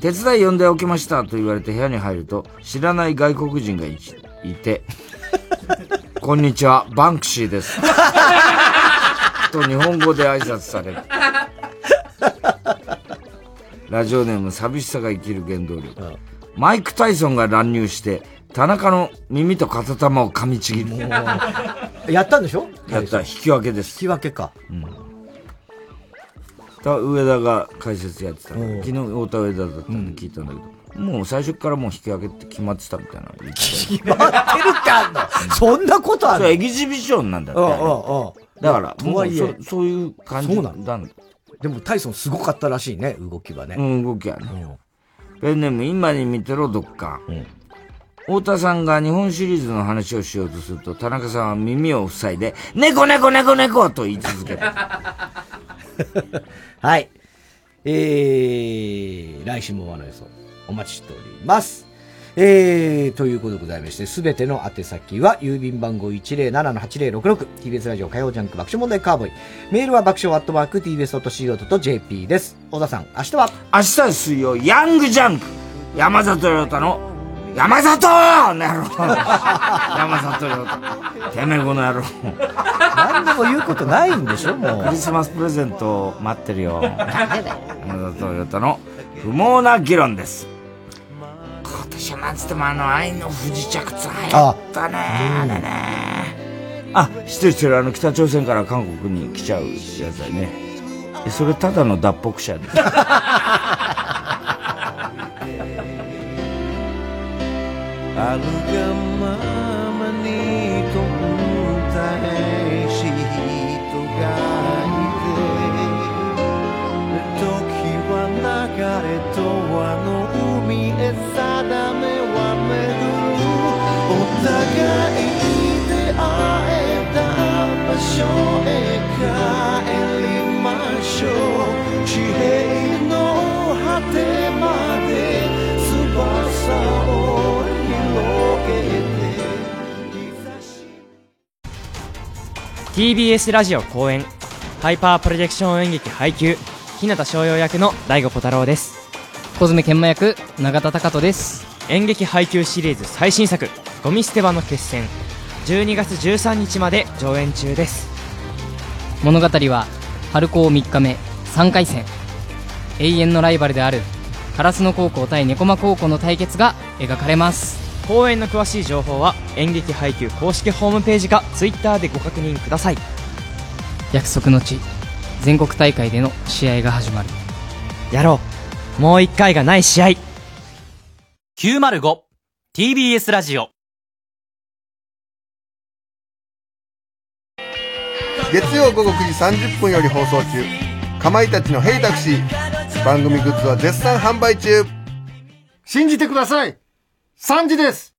手伝い呼んでおきましたと言われて部屋に入ると、知らない外国人がいいて、こんにちは、バンクシーです。と日本語で挨拶される。ラジオネーム寂しさが生きる原動力。マイク・タイソンが乱入して、田中の耳と片玉を噛みちぎる。やったんでしょ？やった、引き分けです。引き分けか。うん。た上田が解説やってた昨日太田上田だったんで聞いたんだけど、もう最初からもう引き分けって決まってたみたいな。決まってるってあんの？そんなことあるそうエキジビションなんだって。うんうんうんだから、とはいえもうそそういう感じなんだ。でもタイソンすごかったらしいね、動きはね。うん、動きはね。ペンネーム、今に見てろ、どっか。太田さんが日本シリーズの話をしようとすると、田中さんは耳を塞いで、猫猫猫猫と言い続ける。はい。えー、来週もワの予想、お待ちしております。えー、ということでございまして、すべての宛先は、郵便番号107-8066、TBS ラジオ火曜ジャンク爆笑問題カーボーイ。メールは爆笑アットマーク TBS.CO.JP です。小田さん、明日は？明日は水曜、ヤングジャンク山里亮太の、山里の野郎山里亮太。てめえこの野郎。何でも言うことないんでしょ、もう。クリスマスプレゼント待ってるよ。山里亮太の不毛な議論です。今年はなんつってもあの愛の不時着つ流行ったね。あれね。あ、知ってる知ってる。あの北朝鮮から韓国に来ちゃうやつだよね。えそれただの脱北者で。あるがままにと歌えし人がいて時は流れとはの TBS ラジオ公演ハイパープロジェクション演劇配給日向翔陽役の大悟小太郎です。小爪研磨役永田貴人です。演劇配給シリーズ最新作「ゴミ捨て場の決戦」12月13日まで上演中です。物語は春高3日目3回戦。永遠のライバルである烏野高校対猫間高校の対決が描かれます公演の詳しい情報は演劇配給公式ホームページか Twitter でご確認ください。約束の地全国大会での試合が始まる。やろう。もう一回がない試合。905TBS ラジオ。月曜午後9時30分より放送中かまいたちの「ヘイタクシー」番組グッズは絶賛販売中。信じてください3時です。